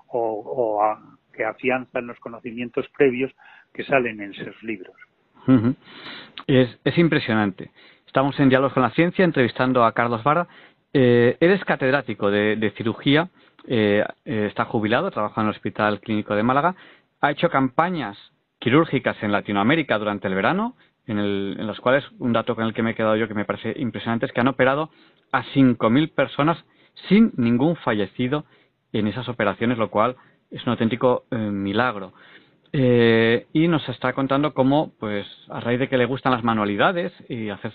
S6: o, que afianzan los conocimientos previos que salen en esos libros.
S1: es, impresionante. Estamos en Diálogos con la Ciencia entrevistando a Carlos Vara. Eh, eres catedrático de, cirugía, eh, eh, está jubilado, trabaja en el Hospital Clínico de Málaga ha hecho campañas quirúrgicas en Latinoamérica durante el verano, en, el, en los cuales un dato con el que me he quedado yo que me parece impresionante es que han operado a 5.000 personas sin ningún fallecido en esas operaciones, lo cual es un auténtico eh, milagro. Y nos está contando cómo, pues, a raíz de que le gustan las manualidades y hacer,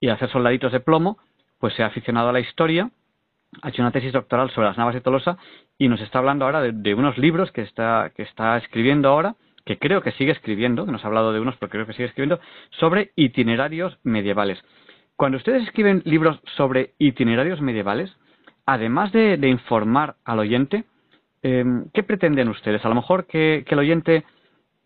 S1: y hacer soldaditos de plomo, pues se ha aficionado a la historia ha hecho una tesis doctoral sobre las navas de Tolosa y nos está hablando ahora de, unos libros que está, que está escribiendo ahora, que creo que sigue escribiendo, que nos ha hablado de unos, pero creo que sigue escribiendo, sobre itinerarios medievales. Cuando ustedes escriben libros sobre itinerarios medievales, además de, informar al oyente, em, ¿qué pretenden ustedes? A lo mejor que, el oyente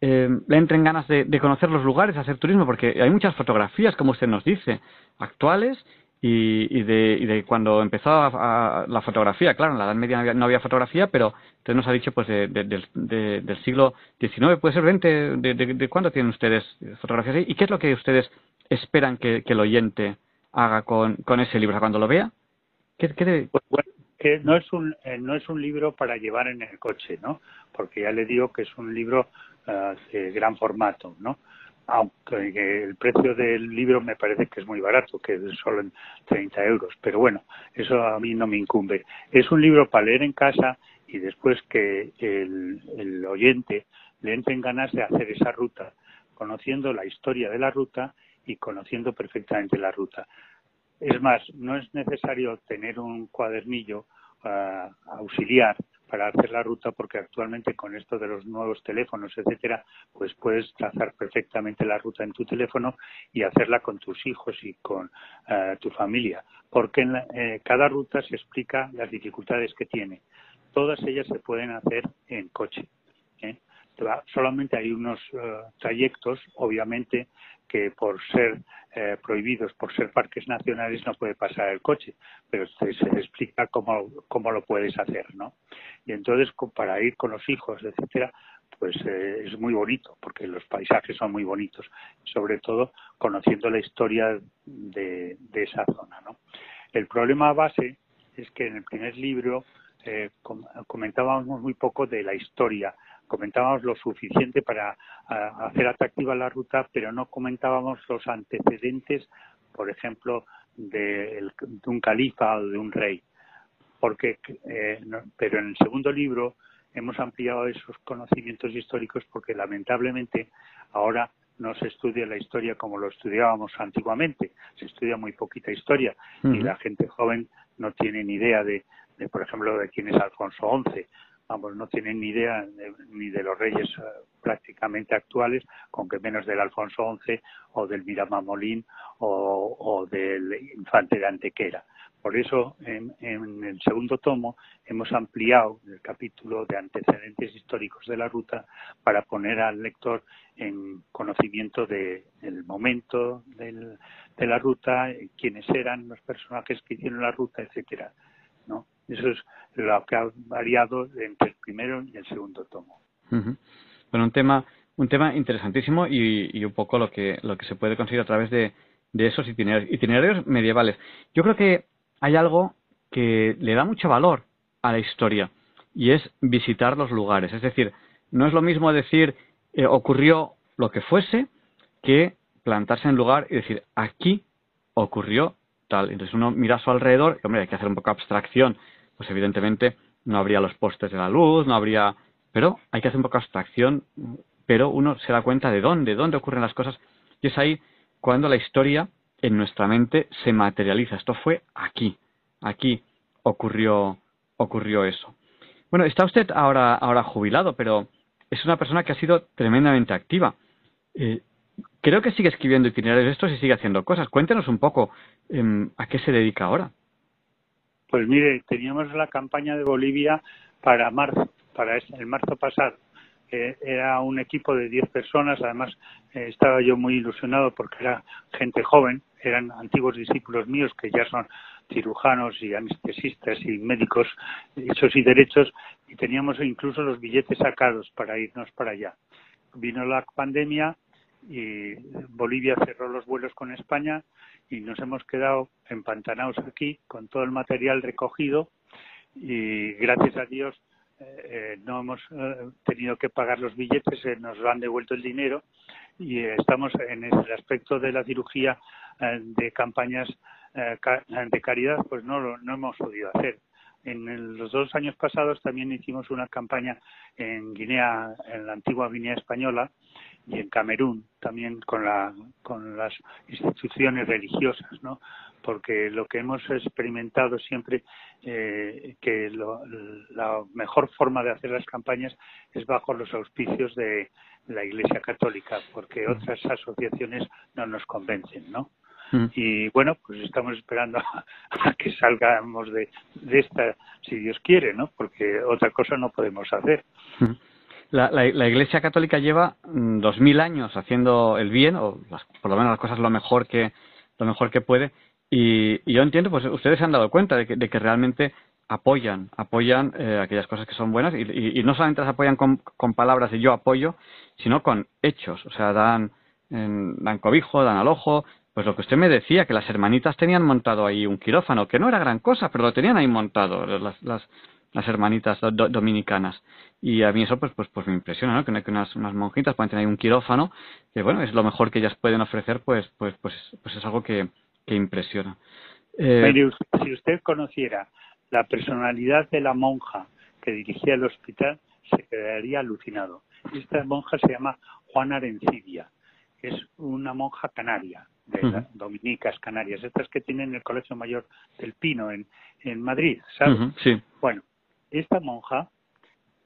S1: em, le entren ganas de, de, conocer los lugares, hacer turismo, porque hay muchas fotografías, como usted nos dice, actuales y, de, y de cuando empezó la fotografía, claro, en la Edad Media no había, fotografía, pero usted nos ha dicho pues de, del siglo XIX, puede ser 20, de, cuándo tienen ustedes fotografías? ¿Y qué es lo que ustedes esperan que, el oyente haga con, con ese libro cuando lo vea? ¿Qué,
S6: Pues bueno, que no es un eh, no es un libro para llevar en el coche, ¿no? Porque ya le digo que es un libro eh, de gran formato, ¿no? Aunque el precio del libro me parece que es muy barato, que es solo en 30 euros, pero bueno, eso a mí no me incumbe. Es un libro para leer en casa y después que el, oyente le entre en ganas de hacer esa ruta, conociendo la historia de la ruta y conociendo perfectamente la ruta. Es más, no es necesario tener un cuadernillo uh, auxiliar para hacer la ruta porque actualmente con esto de los nuevos teléfonos, etcétera, pues puedes trazar perfectamente la ruta en tu teléfono y hacerla con tus hijos y con eh, tu familia, porque en eh, cada ruta se explica las dificultades que tiene. Todas ellas se pueden hacer en coche. Solamente hay unos eh, trayectos, obviamente, que por ser eh, prohibidos, por ser parques nacionales, no puede pasar el coche, pero se, se explica cómo, cómo lo puedes hacer, ¿no? Y entonces, para ir con los hijos, etcétera, pues eh, es muy bonito, porque los paisajes son muy bonitos, sobre todo conociendo la historia de, esa zona. El problema base es que en el primer libro eh, comentábamos muy poco de la historia, comentábamos lo suficiente para hacer atractiva la ruta, pero no comentábamos los antecedentes, por ejemplo, de, un califa o de un rey. Porque, eh, pero en el segundo libro hemos ampliado esos conocimientos históricos porque lamentablemente ahora no se estudia la historia como lo estudiábamos antiguamente, se estudia muy poquita historia y la gente joven no tiene ni idea de, por ejemplo, de quién es Alfonso XI. Vamos, no tienen ni idea ni de los reyes eh, prácticamente actuales, con que menos del Alfonso XI o del Miramamolín o, o del infante de Antequera. Por eso, en, el segundo tomo hemos ampliado el capítulo de antecedentes históricos de la ruta para poner al lector en conocimiento del momento de la ruta, quiénes eran los personajes que hicieron la ruta, etcétera. ¿no? Eso es lo que ha variado entre el primero y el segundo tomo.
S1: Bueno, un tema, un tema interesantísimo y, un poco lo que, lo que se puede conseguir a través de, de esos itinerarios, medievales. Yo creo que hay algo que le da mucho valor a la historia y es visitar los lugares. Es decir, no es lo mismo decir eh, ocurrió lo que fuese que plantarse en lugar y decir aquí ocurrió tal. Entonces uno mira a su alrededor y, hombre, hay que hacer un poco abstracción. Pues evidentemente no habría los postes de la luz, no habría... Pero hay que hacer un poco de abstracción, pero uno se da cuenta de dónde, dónde ocurren las cosas. Y es ahí cuando la historia en nuestra mente se materializa. Esto fue aquí, aquí ocurrió, ocurrió eso. Bueno, está usted ahora, ahora jubilado, pero es una persona que ha sido tremendamente activa. Eh, creo que sigue escribiendo itinerarios de estos y sigue haciendo cosas. Cuéntenos un poco em, a qué se dedica ahora.
S6: Pues mire, teníamos la campaña de Bolivia para marzo, para el marzo pasado era un equipo de 10 personas, además eh, estaba yo muy ilusionado porque era gente joven, eran antiguos discípulos míos que ya son cirujanos y anestesistas y médicos hechos y derechos y teníamos incluso los billetes sacados para irnos para allá. Vino la pandemia y Bolivia cerró los vuelos con España y nos hemos quedado empantanados aquí con todo el material recogido y gracias a Dios eh, no hemos eh, tenido que pagar los billetes, eh, nos han devuelto el dinero y estamos en el aspecto de la cirugía de campañas de caridad, pues no no hemos podido hacer. En los dos años pasados también hicimos una campaña en Guinea, en la antigua Guinea española, y en Camerún también con, la, con las instituciones religiosas, ¿no? porque lo que hemos experimentado siempre eh, que la mejor forma de hacer las campañas es bajo los auspicios de la Iglesia Católica, porque otras asociaciones no nos convencen, ¿no? Y bueno, pues estamos esperando a, que salgamos de, de, esta, si Dios quiere, ¿no? Porque otra cosa no podemos hacer.
S1: La, la, Iglesia Católica lleva mm, dos mil años haciendo el bien, o por lo menos las cosas lo mejor que, lo mejor que puede, y, yo entiendo, pues ustedes se han dado cuenta de que, de que realmente apoyan, apoyan eh, aquellas cosas que son buenas y, no solamente las apoyan con, con, palabras de yo apoyo, sino con hechos. O sea, dan, dan cobijo, dan al ojo. Pues lo que usted me decía, que las hermanitas tenían montado ahí un quirófano, que no era gran cosa, pero lo tenían ahí montado las, las, las hermanitas dominicanas. Y a mí eso pues pues pues me impresiona, ¿no? Que, unas, unas monjitas puedan tener ahí un quirófano, que bueno, es lo mejor que ellas pueden ofrecer, pues pues pues, pues es algo que, que impresiona.
S6: Eh, si usted conociera la personalidad de la monja que dirigía el hospital, se quedaría alucinado. Esta monja se llama Juana Arencibia. Es una monja canaria, de las Dominicas Canarias, estas que tienen el Colegio Mayor del Pino en, en Madrid, ¿sabes?
S1: sí.
S6: Bueno, esta monja,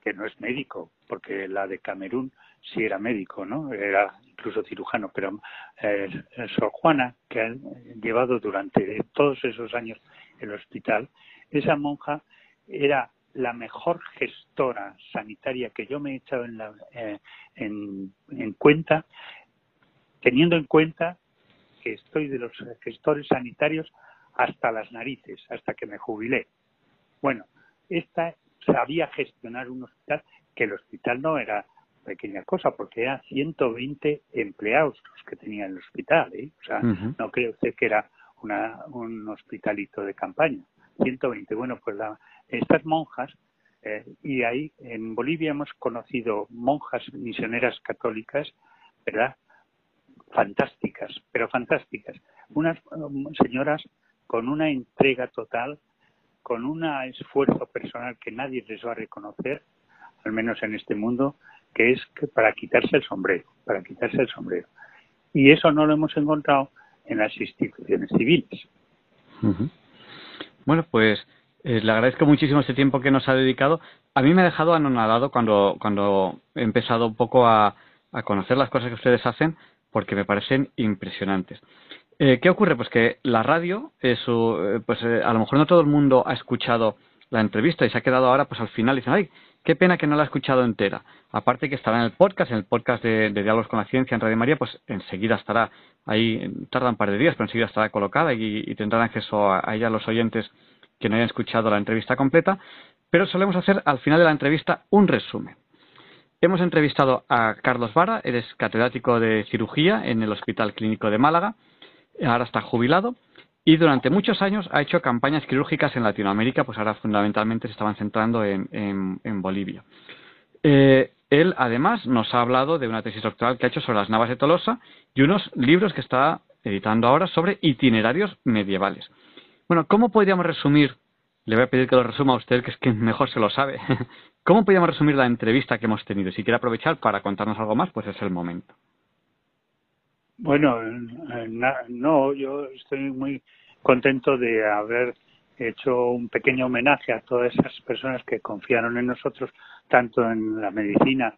S6: que no es médico, porque la de Camerún sí era médico, ¿no? Era incluso cirujano, pero eh, Sor Juana, que ha llevado durante todos esos años el hospital, esa monja era la mejor gestora sanitaria que yo me he echado en, la, eh, en, en cuenta, teniendo en cuenta que estoy de los gestores sanitarios hasta las narices, hasta que me jubilé. Bueno, esta sabía gestionar un hospital, que el hospital no era pequeña cosa, porque eran 120 empleados los que tenía el hospital. ¿eh? O sea, no cree usted que era una, un hospitalito de campaña. 120. Bueno, pues la, estas monjas, eh, y ahí en Bolivia hemos conocido monjas misioneras católicas, ¿verdad? Fantásticas, pero fantásticas. Unas um, señoras con una entrega total, con un esfuerzo personal que nadie les va a reconocer, al menos en este mundo, que es que para quitarse el sombrero, para quitarse el sombrero. Y eso no lo hemos encontrado en las instituciones civiles.
S1: Bueno, pues eh, le agradezco muchísimo este tiempo que nos ha dedicado. A mí me ha dejado anonadado cuando, cuando he empezado un poco a, a conocer las cosas que ustedes hacen, porque me parecen impresionantes. Eh, ¿Qué ocurre? Pues que la radio, eso, eh, pues a lo mejor no todo el mundo ha escuchado la entrevista y se ha quedado ahora pues al final y dicen, ay, qué pena que no la ha escuchado entera. Aparte que estará en el podcast, en el podcast de, Diálogos con la Ciencia en Radio María, pues enseguida estará ahí, tarda un par de días, pero enseguida estará colocada y, tendrán acceso a, ella los oyentes que no hayan escuchado la entrevista completa. Pero solemos hacer al final de la entrevista un resumen. Hemos entrevistado a Carlos Vara, eres catedrático de cirugía en el Hospital Clínico de Málaga, ahora está jubilado y durante muchos años ha hecho campañas quirúrgicas en Latinoamérica, pues ahora fundamentalmente se estaban centrando en, Bolivia. Eh, él además nos ha hablado de una tesis doctoral que ha hecho sobre las Navas de Tolosa y unos libros que está editando ahora sobre itinerarios medievales. Bueno, ¿cómo podríamos resumir? Le voy a pedir que lo resuma a usted, que es que mejor se lo sabe. ¿Cómo podríamos resumir la entrevista que hemos tenido? Si quiere aprovechar para contarnos algo más, pues es el momento.
S6: Bueno, eh, no, yo estoy muy contento de haber hecho un pequeño homenaje a todas esas personas que confiaron en nosotros, tanto en la medicina,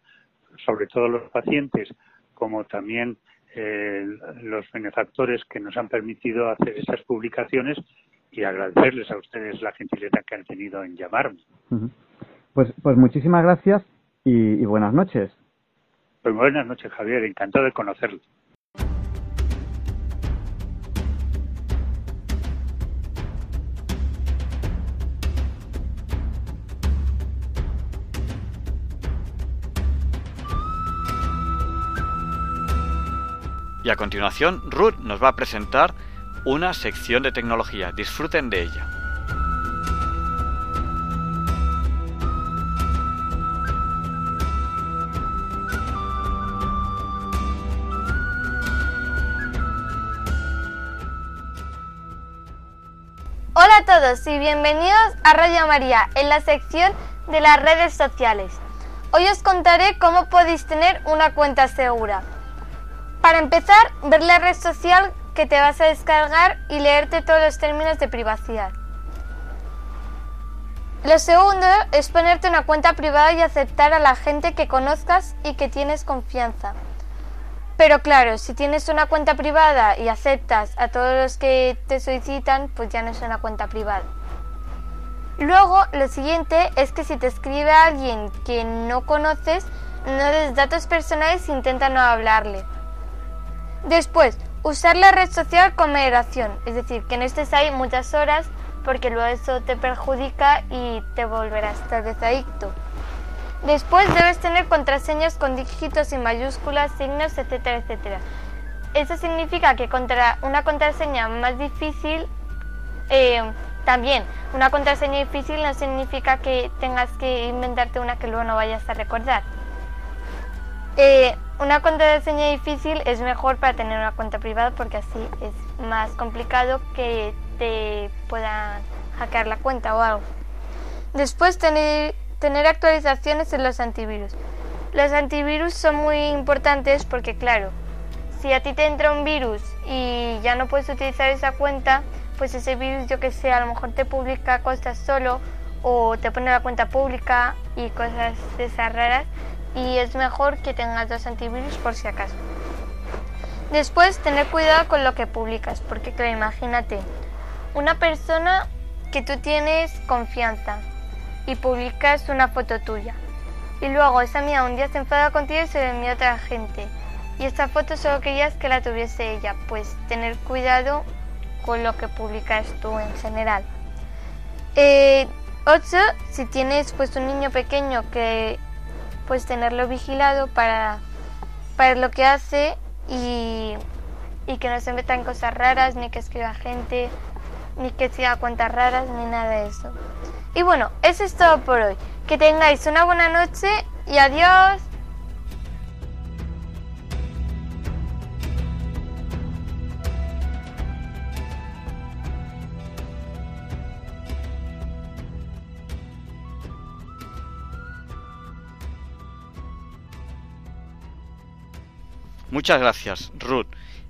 S6: sobre todo los pacientes, como también eh, los benefactores que nos han permitido hacer esas publicaciones y agradecerles a ustedes la gentileza que han tenido en llamarme.
S1: Pues, pues muchísimas gracias y, y buenas noches.
S6: Pues buenas noches, Javier. Encantado de conocerlo.
S8: Y a continuación, Ruth nos va a presentar una sección de tecnología. Disfruten de ella.
S9: Hola a todos y bienvenidos a Radio María en la sección de las redes sociales. Hoy os contaré cómo podéis tener una cuenta segura. Para empezar, ver la red social que te vas a descargar y leerte todos los términos de privacidad. Lo segundo es ponerte una cuenta privada y aceptar a la gente que conozcas y que tienes confianza. Pero claro, si tienes una cuenta privada y aceptas a todos los que te solicitan, pues ya no es una cuenta privada. Luego, lo siguiente es que si te escribe alguien que no conoces, no des datos personales e intenta no hablarle. Después, usar la red social con moderación, es decir, que no estés ahí muchas horas porque luego eso te perjudica y te volverás tal vez adicto. Después debes tener contraseñas con dígitos y mayúsculas, signos, etcétera, etcétera. Eso significa que una contraseña más difícil, eh, también una contraseña difícil no significa que tengas que inventarte una que luego no vayas a recordar. Eh, una contraseña difícil es mejor para tener una cuenta privada porque así es más complicado que te puedan hackear la cuenta o algo. Después tener, tener actualizaciones en los antivirus. Los antivirus son muy importantes porque claro, si a ti te entra un virus y ya no puedes utilizar esa cuenta, pues ese virus yo que sé, a lo mejor te publica cosas solo o te pone la cuenta pública y cosas de esas raras y es mejor que tengas dos antivirus por si acaso. Después, tener cuidado con lo que publicas, porque claro, imagínate, una persona que tú tienes confianza
S10: y publicas una foto tuya. Y luego esa amiga un día se enfada contigo y se la envía a otra gente. Y esta foto solo querías que la tuviese ella, pues tener cuidado con lo que publicas tú en general. Eh, si tienes pues un niño pequeño que pues tenerlo vigilado para, para lo que hace y, y que no se metan cosas raras, ni que escriba gente, ni que siga cuentas raras, ni nada de eso. Y bueno, eso es todo por hoy. Que tengáis una buena noche y adiós.
S1: Muchas gracias, Ruth.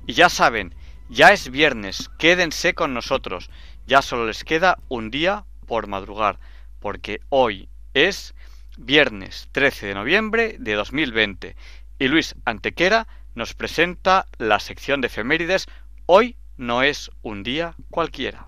S1: Y ya saben, ya es viernes, quédense con nosotros. Ya solo les queda un día por madrugar, porque hoy es viernes 13 de noviembre de 2020 y Luis Antequera nos presenta la sección de efemérides Hoy no es un día cualquiera.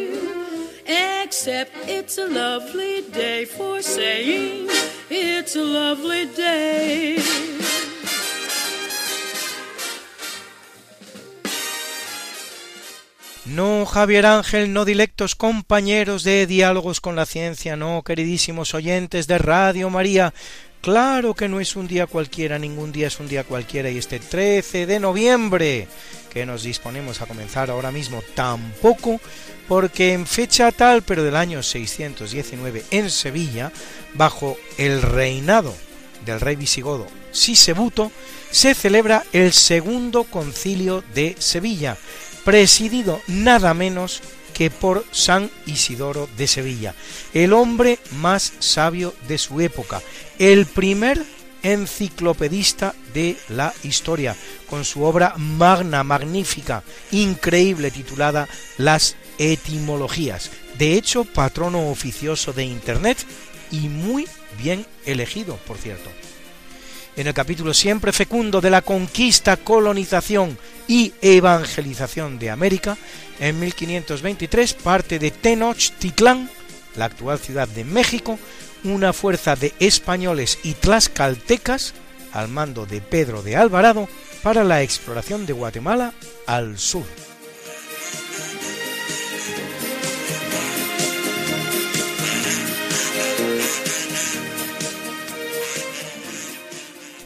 S11: Except it's a lovely day for saying it's a lovely day.
S12: No, Javier Ángel, no dilectos compañeros de Diálogos con la Ciencia, no, queridísimos oyentes de Radio María. Claro que no es un día cualquiera, ningún día es un día cualquiera y este 13 de noviembre que nos disponemos a comenzar ahora mismo tampoco, porque en fecha tal, pero del año 619 en Sevilla, bajo el reinado del rey visigodo Sisebuto, se celebra el segundo concilio de Sevilla, presidido nada menos que por San Isidoro de Sevilla, el hombre más sabio de su época, el primer enciclopedista de la historia, con su obra magna, magnífica, increíble, titulada Las etimologías. De hecho, patrono oficioso de Internet y muy bien elegido, por cierto en el capítulo siempre fecundo de la conquista, colonización y evangelización de América, en 1523 parte de Tenochtitlán, la actual ciudad de México, una fuerza de españoles y tlaxcaltecas al mando de Pedro de Alvarado para la exploración de Guatemala al sur.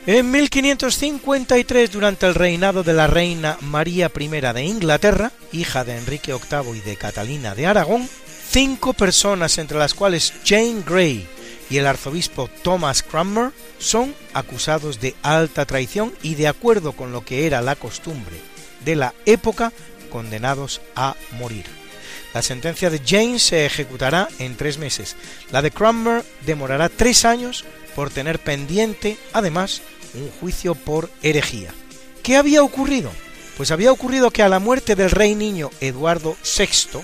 S12: En 1553, durante el reinado de la reina María I de Inglaterra, hija de Enrique VIII y de Catalina de Aragón, cinco personas, entre las cuales Jane Grey y el arzobispo Thomas Cranmer, son acusados de alta traición y, de acuerdo con lo que era la costumbre de la época, condenados a morir. La sentencia de Jane se ejecutará en tres meses. La de Cranmer demorará tres años por tener pendiente, además, un juicio por herejía. ¿Qué había ocurrido? Pues había ocurrido que a la muerte del rey niño Eduardo VI,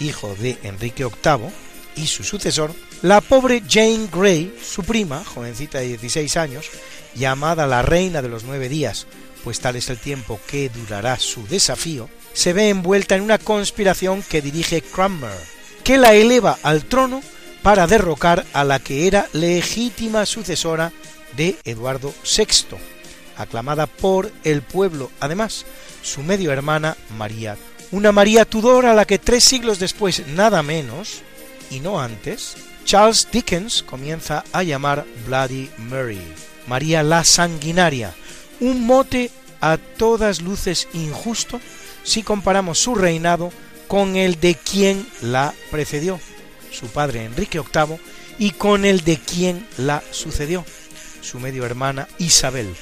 S12: hijo de Enrique VIII, y su sucesor, la pobre Jane Grey, su prima, jovencita de 16 años, llamada la Reina de los Nueve Días, pues tal es el tiempo que durará su desafío, se ve envuelta en una conspiración que dirige Cranmer, que la eleva al trono para derrocar a la que era legítima sucesora de Eduardo VI, aclamada por el pueblo, además, su medio hermana María, una María Tudor a la que tres siglos después, nada menos, y no antes, Charles Dickens comienza a llamar Bloody Mary, María la Sanguinaria, un mote a todas luces injusto si comparamos su reinado con el de quien la precedió, su padre Enrique VIII, y con el de quien la sucedió, su medio hermana Isabel.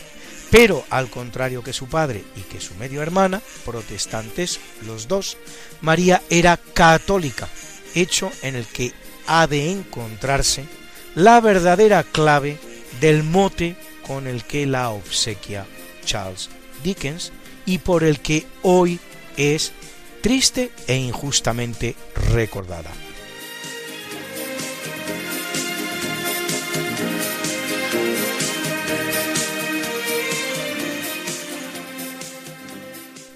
S12: Pero al contrario que su padre y que su medio hermana, protestantes los dos, María era católica, hecho en el que ha de encontrarse la verdadera clave del mote con el que la obsequia Charles Dickens y por el que hoy es triste e injustamente recordada.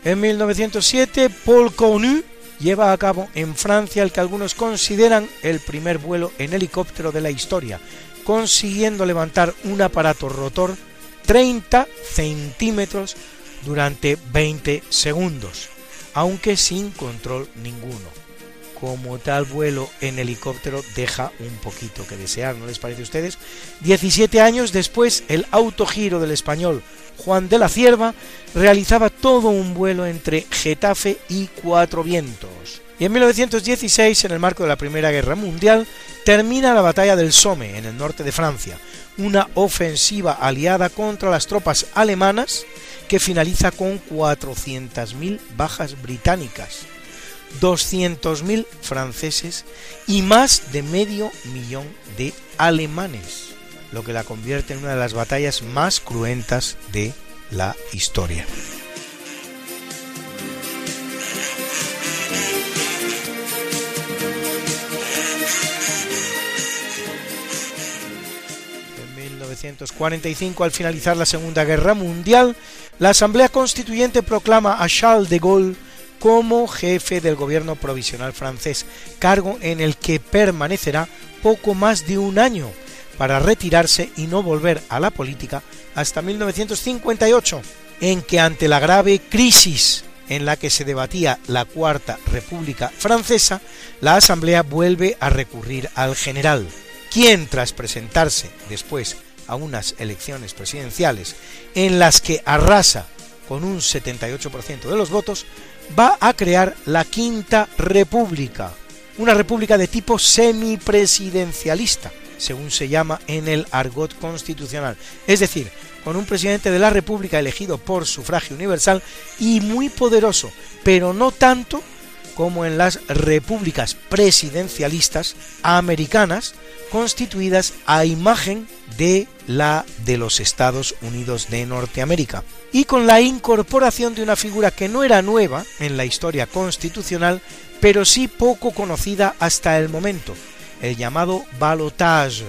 S12: En 1907, Paul Connu lleva a cabo en Francia el que algunos consideran el primer vuelo en helicóptero de la historia, consiguiendo levantar un aparato rotor 30 centímetros durante 20 segundos, aunque sin control ninguno. Como tal vuelo en helicóptero deja un poquito que desear, ¿no les parece a ustedes? 17 años después, el autogiro del español Juan de la Cierva realizaba todo un vuelo entre Getafe y Cuatro Vientos. Y en 1916, en el marco de la Primera Guerra Mundial, termina la batalla del Somme, en el norte de Francia, una ofensiva aliada contra las tropas alemanas que finaliza con 400.000 bajas británicas, 200.000 franceses y más de medio millón de alemanes, lo que la convierte en una de las batallas más cruentas de la historia. En 1945, al finalizar la Segunda Guerra Mundial, la Asamblea Constituyente proclama a Charles de Gaulle como jefe del gobierno provisional francés, cargo en el que permanecerá poco más de un año para retirarse y no volver a la política hasta 1958, en que ante la grave crisis en la que se debatía la Cuarta República Francesa, la Asamblea vuelve a recurrir al general, quien tras presentarse después a unas elecciones presidenciales en las que arrasa con un 78% de los votos, va a crear la Quinta República, una república de tipo semipresidencialista, según se llama en el argot constitucional, es decir, con un presidente de la República elegido por sufragio universal y muy poderoso, pero no tanto como en las repúblicas presidencialistas americanas constituidas a imagen de la de los Estados Unidos de Norteamérica, y con la incorporación de una figura que no era nueva en la historia constitucional, pero sí poco conocida hasta el momento, el llamado balotage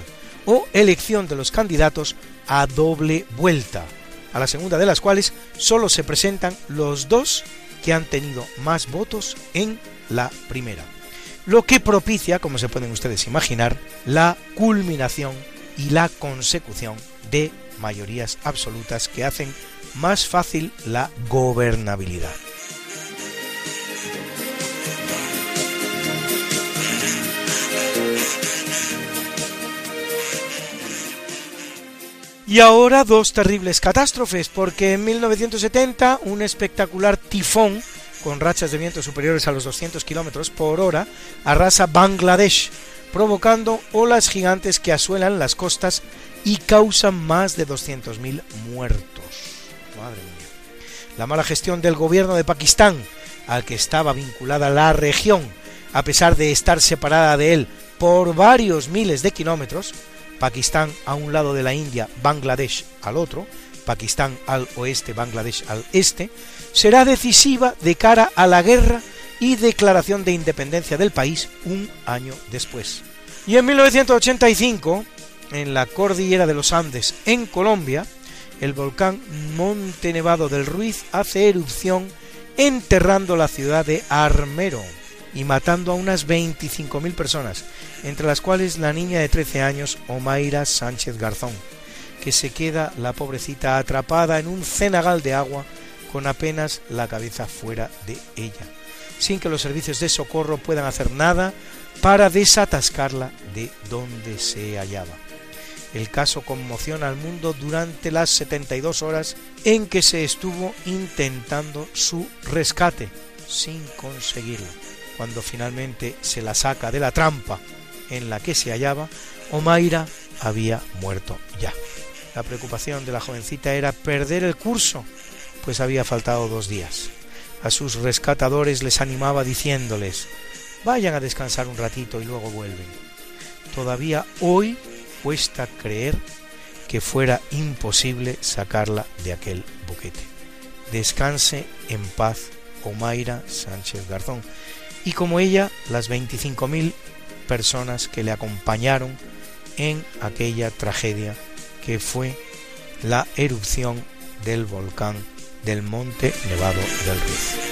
S12: o elección de los candidatos a doble vuelta, a la segunda de las cuales solo se presentan los dos que han tenido más votos en la primera, lo que propicia, como se pueden ustedes imaginar, la culminación y la consecución de mayorías absolutas que hacen más fácil la gobernabilidad. Y ahora dos terribles catástrofes, porque en 1970 un espectacular tifón con rachas de viento superiores a los 200 km por hora arrasa Bangladesh, provocando olas gigantes que asuelan las costas y causan más de 200.000 muertos. Madre mía. La mala gestión del gobierno de Pakistán, al que estaba vinculada la región, a pesar de estar separada de él por varios miles de kilómetros, Pakistán a un lado de la India, Bangladesh al otro, Pakistán al oeste, Bangladesh al este, será decisiva de cara a la guerra y declaración de independencia del país un año después. Y en 1985, en la cordillera de los Andes, en Colombia, el volcán Monte Nevado del Ruiz hace erupción enterrando la ciudad de Armero y matando a unas 25.000 personas, entre las cuales la niña de 13 años, Omaira Sánchez Garzón, que se queda la pobrecita atrapada en un cenagal de agua con apenas la cabeza fuera de ella, sin que los servicios de socorro puedan hacer nada para desatascarla de donde se hallaba. El caso conmociona al mundo durante las 72 horas en que se estuvo intentando su rescate, sin conseguirlo. Cuando finalmente se la saca de la trampa en la que se hallaba, Omaira había muerto ya. La preocupación de la jovencita era perder el curso, pues había faltado dos días. A sus rescatadores les animaba diciéndoles vayan a descansar un ratito y luego vuelven. Todavía hoy cuesta creer que fuera imposible sacarla de aquel boquete. Descanse en paz Omaira Sánchez Garzón y como ella las 25.000 personas que le acompañaron en aquella tragedia que fue la erupción del volcán del Monte Nevado del Ruiz.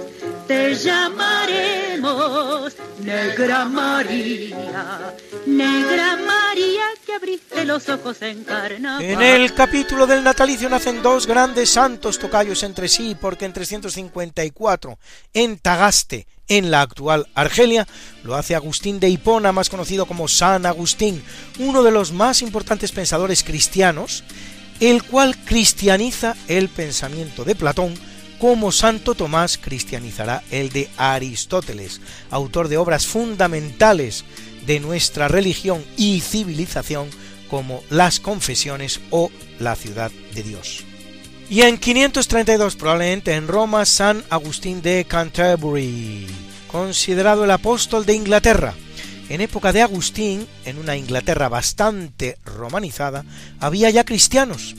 S13: Te llamaremos Negra María, Negra María que abriste los ojos en.
S12: En el capítulo del natalicio nacen dos grandes santos tocayos entre sí, porque en 354, en Tagaste, en la actual Argelia, lo hace Agustín de Hipona, más conocido como San Agustín, uno de los más importantes pensadores cristianos, el cual cristianiza el pensamiento de Platón, como Santo Tomás cristianizará el de Aristóteles, autor de obras fundamentales de nuestra religión y civilización como las confesiones o la ciudad de Dios. Y en 532 probablemente en Roma San Agustín de Canterbury, considerado el apóstol de Inglaterra. En época de Agustín, en una Inglaterra bastante romanizada, había ya cristianos.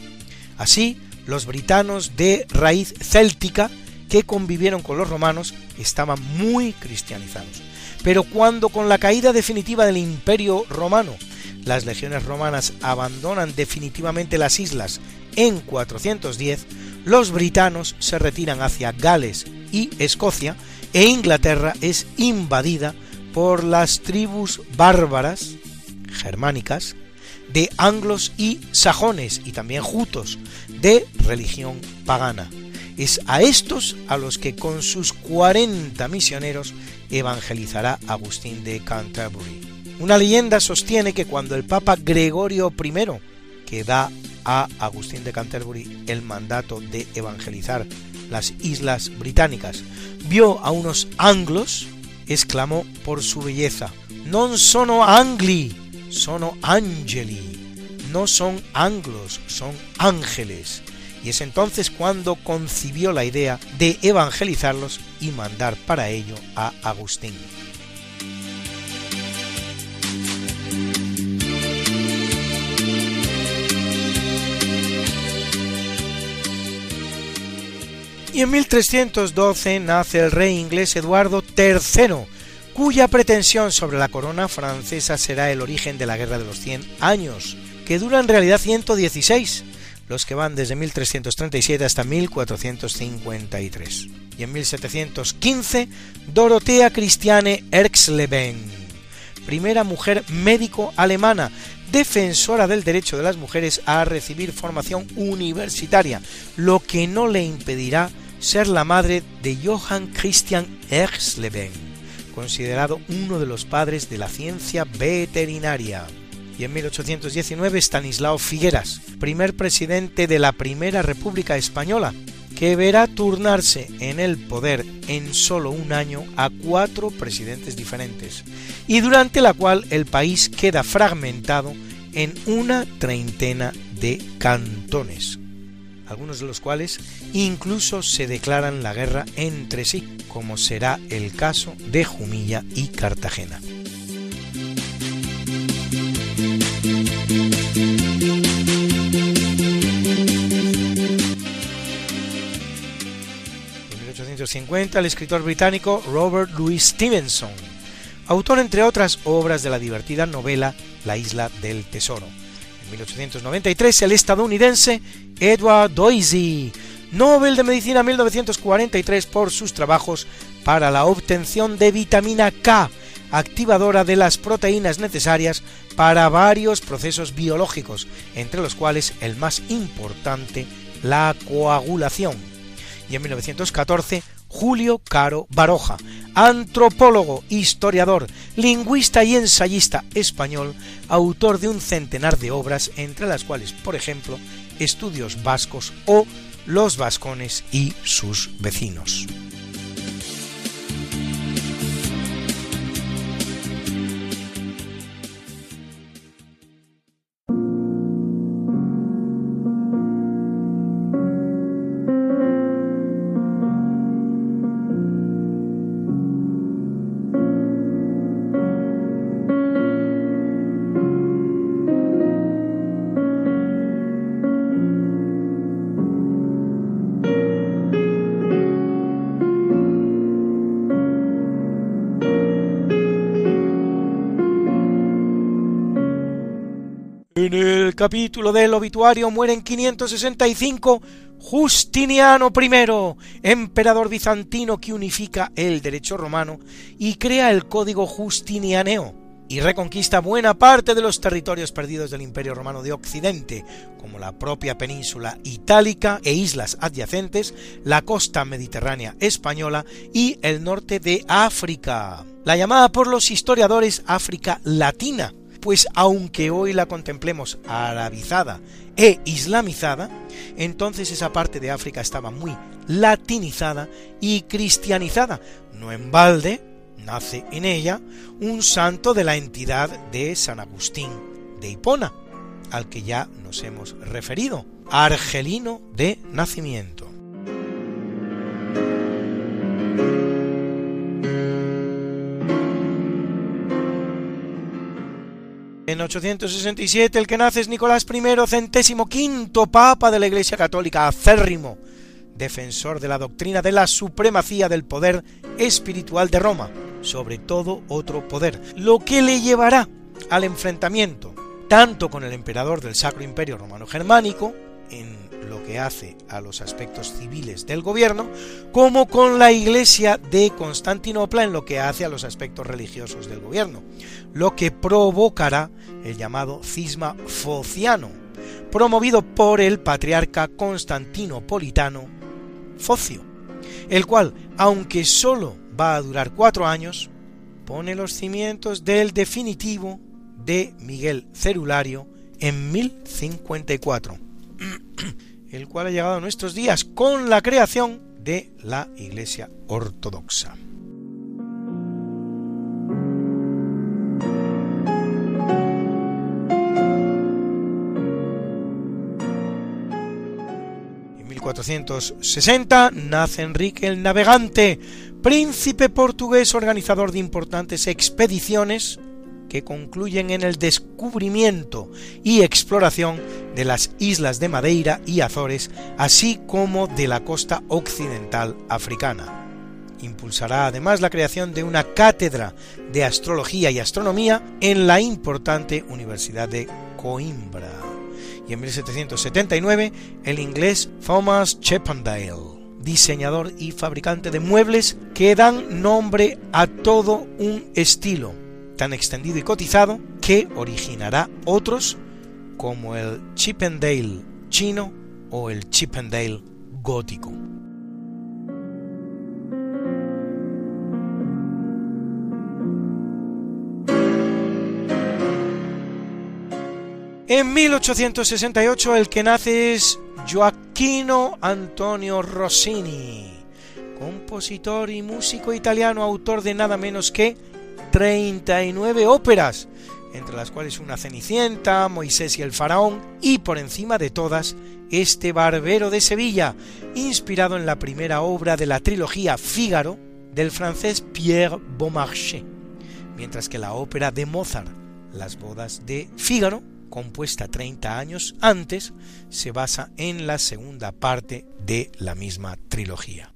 S12: Así, los britanos de raíz céltica que convivieron con los romanos estaban muy cristianizados. Pero cuando con la caída definitiva del imperio romano las legiones romanas abandonan definitivamente las islas en 410, los britanos se retiran hacia Gales y Escocia e Inglaterra es invadida por las tribus bárbaras germánicas de anglos y sajones y también jutos de religión pagana. Es a estos a los que con sus 40 misioneros evangelizará Agustín de Canterbury. Una leyenda sostiene que cuando el Papa Gregorio I, que da a Agustín de Canterbury el mandato de evangelizar las islas británicas, vio a unos anglos, exclamó por su belleza, Non sono angli, sono angeli. No son anglos, son ángeles. Y es entonces cuando concibió la idea de evangelizarlos y mandar para ello a Agustín. Y en 1312 nace el rey inglés Eduardo III, cuya pretensión sobre la corona francesa será el origen de la Guerra de los Cien Años, que dura en realidad 116, los que van desde 1337 hasta 1453. Y en 1715, Dorothea Christiane Erxleben, primera mujer médico alemana, defensora del derecho de las mujeres a recibir formación universitaria, lo que no le impedirá ser la madre de Johann Christian Erxleben, considerado uno de los padres de la ciencia veterinaria. Y en 1819 Stanislao Figueras, primer presidente de la Primera República Española, que verá turnarse en el poder en solo un año a cuatro presidentes diferentes, y durante la cual el país queda fragmentado en una treintena de cantones, algunos de los cuales incluso se declaran la guerra entre sí, como será el caso de Jumilla y Cartagena. 1850 el escritor británico Robert Louis Stevenson, autor entre otras obras de la divertida novela La isla del tesoro. En 1893 el estadounidense Edward Doisy, Nobel de Medicina 1943 por sus trabajos para la obtención de vitamina K, activadora de las proteínas necesarias para varios procesos biológicos, entre los cuales el más importante, la coagulación. Y en 1914, Julio Caro Baroja, antropólogo, historiador, lingüista y ensayista español, autor de un centenar de obras, entre las cuales, por ejemplo, Estudios Vascos o Los Vascones y sus vecinos. Capítulo del obituario muere en 565 Justiniano I, emperador bizantino que unifica el derecho romano y crea el código justinianeo y reconquista buena parte de los territorios perdidos del Imperio Romano de Occidente, como la propia península itálica e islas adyacentes, la costa mediterránea española y el norte de África, la llamada por los historiadores África Latina, pues aunque hoy la contemplemos arabizada e islamizada, entonces esa parte de África estaba muy latinizada y cristianizada. No en balde nace en ella un santo de la entidad de San Agustín de Hipona, al que ya nos hemos referido, argelino de nacimiento. En 867 el que nace es Nicolás I, centésimo quinto papa de la Iglesia Católica, acérrimo, defensor de la doctrina de la supremacía del poder espiritual de Roma, sobre todo otro poder, lo que le llevará al enfrentamiento tanto con el emperador del Sacro Imperio Romano Germánico, en lo que hace a los aspectos civiles del gobierno, como con la Iglesia de Constantinopla en lo que hace a los aspectos religiosos del gobierno, lo que provocará el llamado cisma fociano, promovido por el patriarca constantinopolitano Focio, el cual, aunque sólo va a durar cuatro años, pone los cimientos del definitivo de Miguel Cerulario en 1054 el cual ha llegado a nuestros días con la creación de la Iglesia Ortodoxa. 1460 nace Enrique el Navegante, príncipe portugués organizador de importantes expediciones que concluyen en el descubrimiento y exploración de las islas de Madeira y Azores, así como de la costa occidental africana. Impulsará además la creación de una cátedra de astrología y astronomía en la importante Universidad de Coimbra. Y en 1779 el inglés Thomas Chippendale, diseñador y fabricante de muebles que dan nombre a todo un estilo, tan extendido y cotizado que originará otros como el Chippendale chino o el Chippendale gótico. En 1868 el que nace es Gioacchino Antonio Rossini, compositor y músico italiano, autor de nada menos que 39 óperas, entre las cuales una Cenicienta, Moisés y el Faraón, y por encima de todas, este Barbero de Sevilla, inspirado en la primera obra de la trilogía Fígaro del francés Pierre Beaumarchais, mientras que la ópera de Mozart, Las bodas de Fígaro, compuesta 30 años antes, se basa en la segunda parte de la misma trilogía.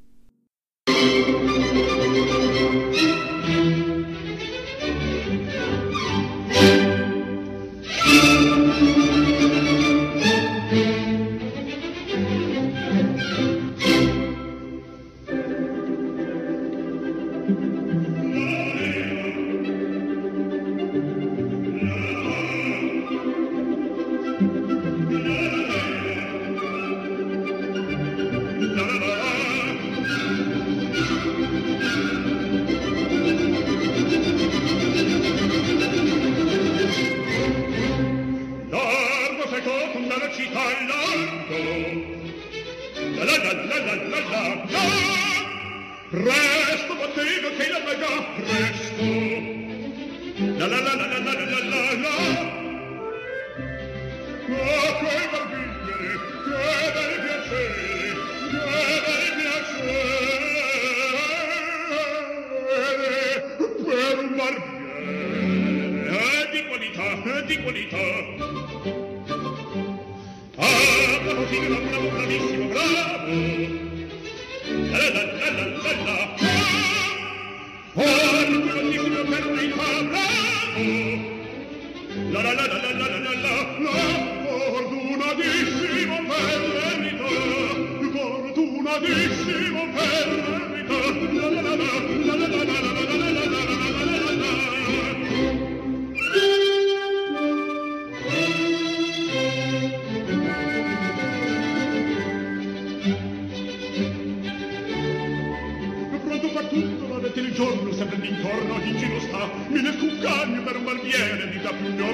S14: Mille cuccagni per un barbiere, più. La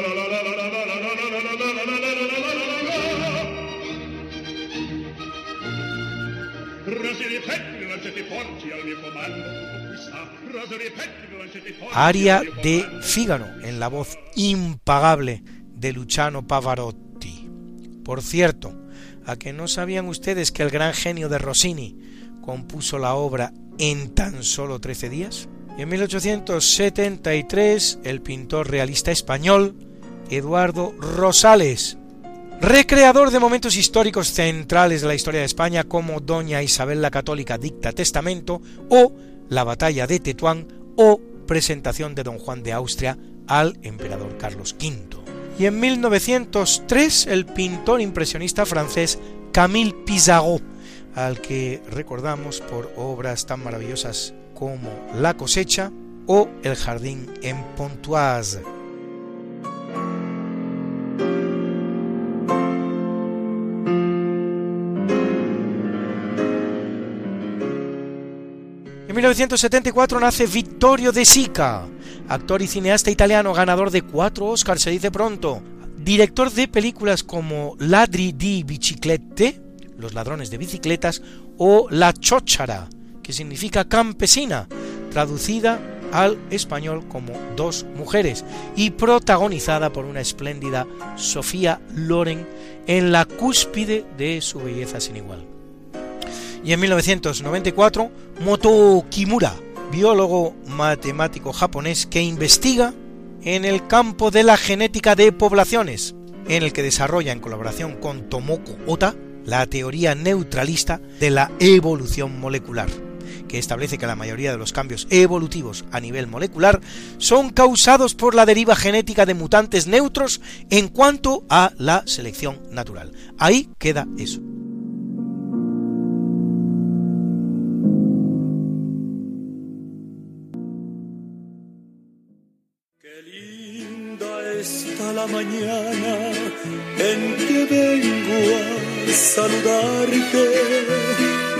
S14: la la la la la la la la la la la la la la la e e
S12: Aria de. Fígaro en la voz impagable de Luciano Pavarotti. Por cierto, a que no sabían ustedes que el gran genio de Rossini compuso la obra en tan solo 13 días? Y en 1873 el pintor realista español Eduardo Rosales, recreador de momentos históricos centrales de la historia de España como Doña Isabel la Católica dicta testamento o la batalla de Tetuán o presentación de Don Juan de Austria al emperador Carlos V. Y en 1903 el pintor impresionista francés Camille Pissarro, al que recordamos por obras tan maravillosas como La cosecha o El jardín en Pontoise. En 1974 nace Vittorio De Sica, actor y cineasta italiano ganador de cuatro Oscars, se dice pronto, director de películas como Ladri di biciclette, Los ladrones de bicicletas, o La Chóchara, que significa campesina, traducida al español como Dos mujeres, y protagonizada por una espléndida Sofía Loren en la cúspide de su belleza sin igual. Y en 1994, Moto Kimura, biólogo matemático japonés que investiga en el campo de la genética de poblaciones, en el que desarrolla en colaboración con Tomoko Ota la teoría neutralista de la evolución molecular, que establece que la mayoría de los cambios evolutivos a nivel molecular son causados por la deriva genética de mutantes neutros en cuanto a la selección natural. Ahí queda eso.
S15: linda está la mañana en que vengo a saludarte.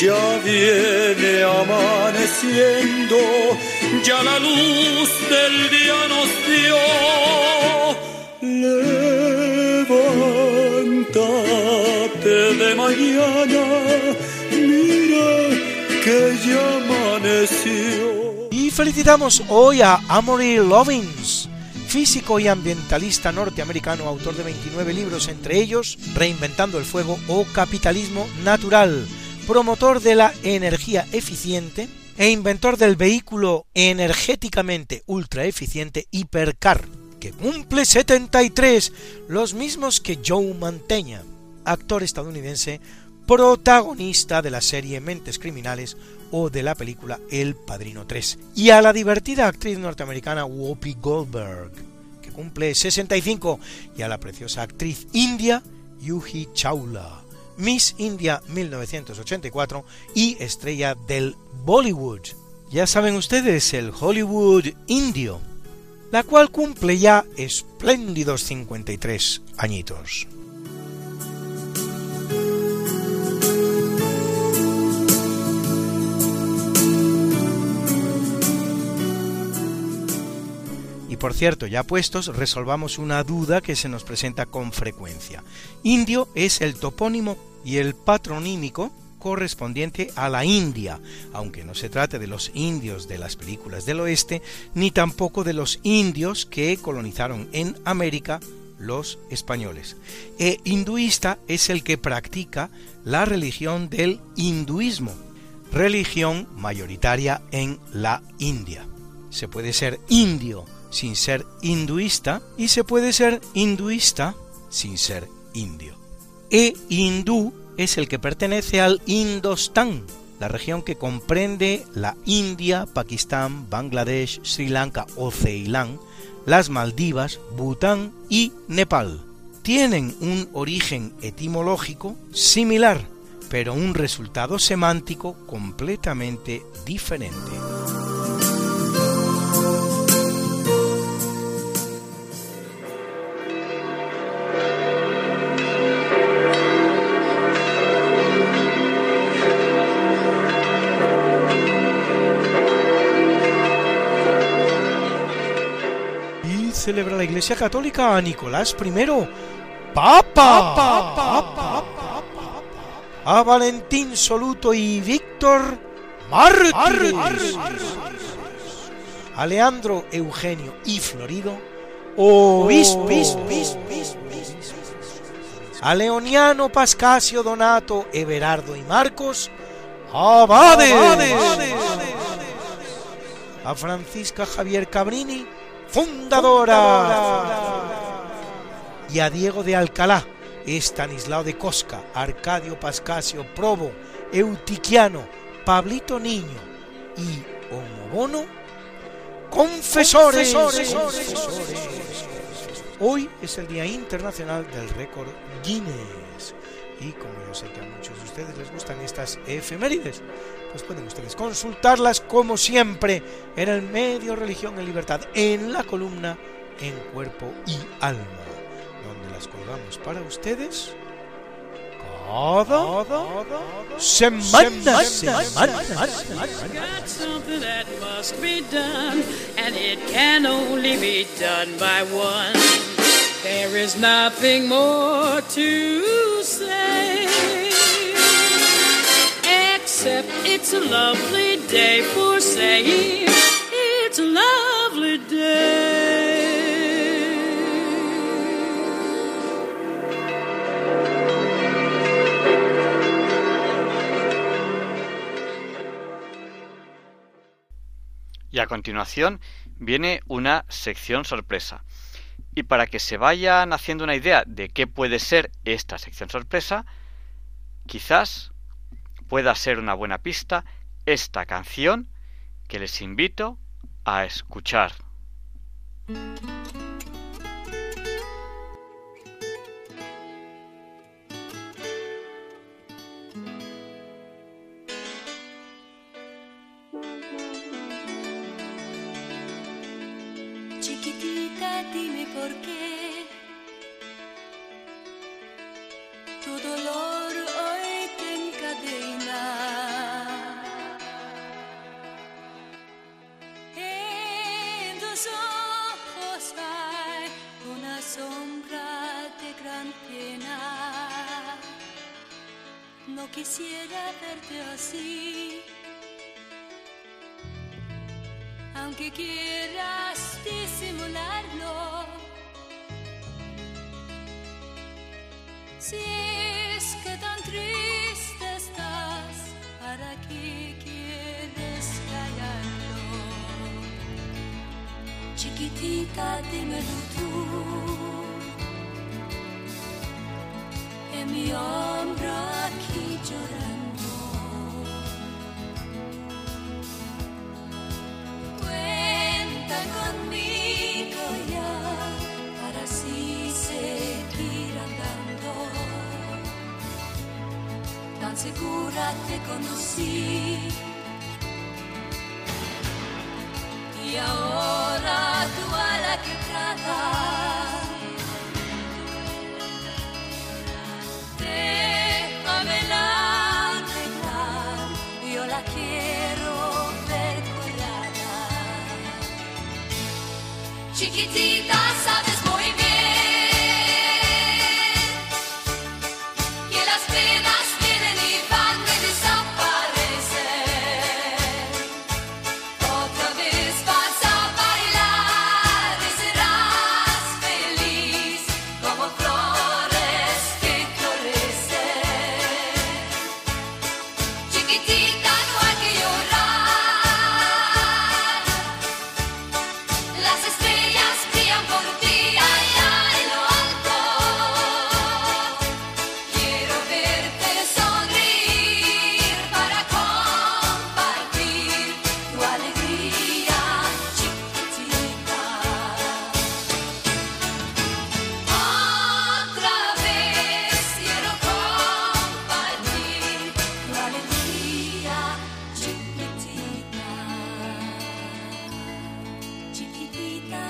S15: Ya viene amaneciendo, ya la luz del día nos dio. Levántate de mañana, mira que ya amaneció.
S12: Y felicitamos hoy a Amory Lovins, físico y ambientalista norteamericano, autor de 29 libros, entre ellos Reinventando el Fuego o Capitalismo Natural, promotor de la energía eficiente e inventor del vehículo energéticamente ultra eficiente Hipercar, que cumple 73, los mismos que Joe Mantegna, actor estadounidense protagonista de la serie Mentes Criminales o de la película El Padrino 3, y a la divertida actriz norteamericana Whoopi Goldberg, que cumple 65, y a la preciosa actriz india Yuhi Chawla, Miss India 1984 y estrella del Bollywood. Ya saben ustedes, el Hollywood indio, la cual cumple ya espléndidos 53 añitos. Por cierto, ya puestos, resolvamos una duda que se nos presenta con frecuencia. Indio es el topónimo y el patronímico correspondiente a la India, aunque no se trate de los indios de las películas del oeste, ni tampoco de los indios que colonizaron en América los españoles. E hinduista es el que practica la religión del hinduismo, religión mayoritaria en la India. Se puede ser indio sin ser hinduista y se puede ser hinduista sin ser indio. E hindú es el que pertenece al Indostán, la región que comprende la India, Pakistán, Bangladesh, Sri Lanka o Ceilán, las Maldivas, Bután y Nepal. Tienen un origen etimológico similar, pero un resultado semántico completamente diferente. Celebra la Iglesia Católica a Nicolás I, Papa, a Valentín Soluto y Víctor Mártires, a Leandro Eugenio y Florido, obispo, a Leoniano Pascasio Donato, Everardo y Marcos, abades, a Francisca Javier Cabrini, fundadora. Y a Diego de Alcalá, Estanislao de Cosca, Arcadio Pascasio Probo, Eutiquiano, Pablito Niño y Omobono, confesores. Hoy es el Día Internacional del Récord Guinness. Y como yo sé que a muchos de ustedes les gustan estas efemérides, pues pueden ustedes consultarlas como siempre en el medio Religión en Libertad, en la columna En Cuerpo y Alma, donde las colgamos para ustedes cada, semana.
S11: There is nothing more to It's a lovely day for saying it's a lovely day.
S16: Y a continuación viene una sección sorpresa. Y para que se vayan haciendo una idea de qué puede ser esta sección sorpresa, quizás pueda ser una buena pista esta canción que les invito a escuchar.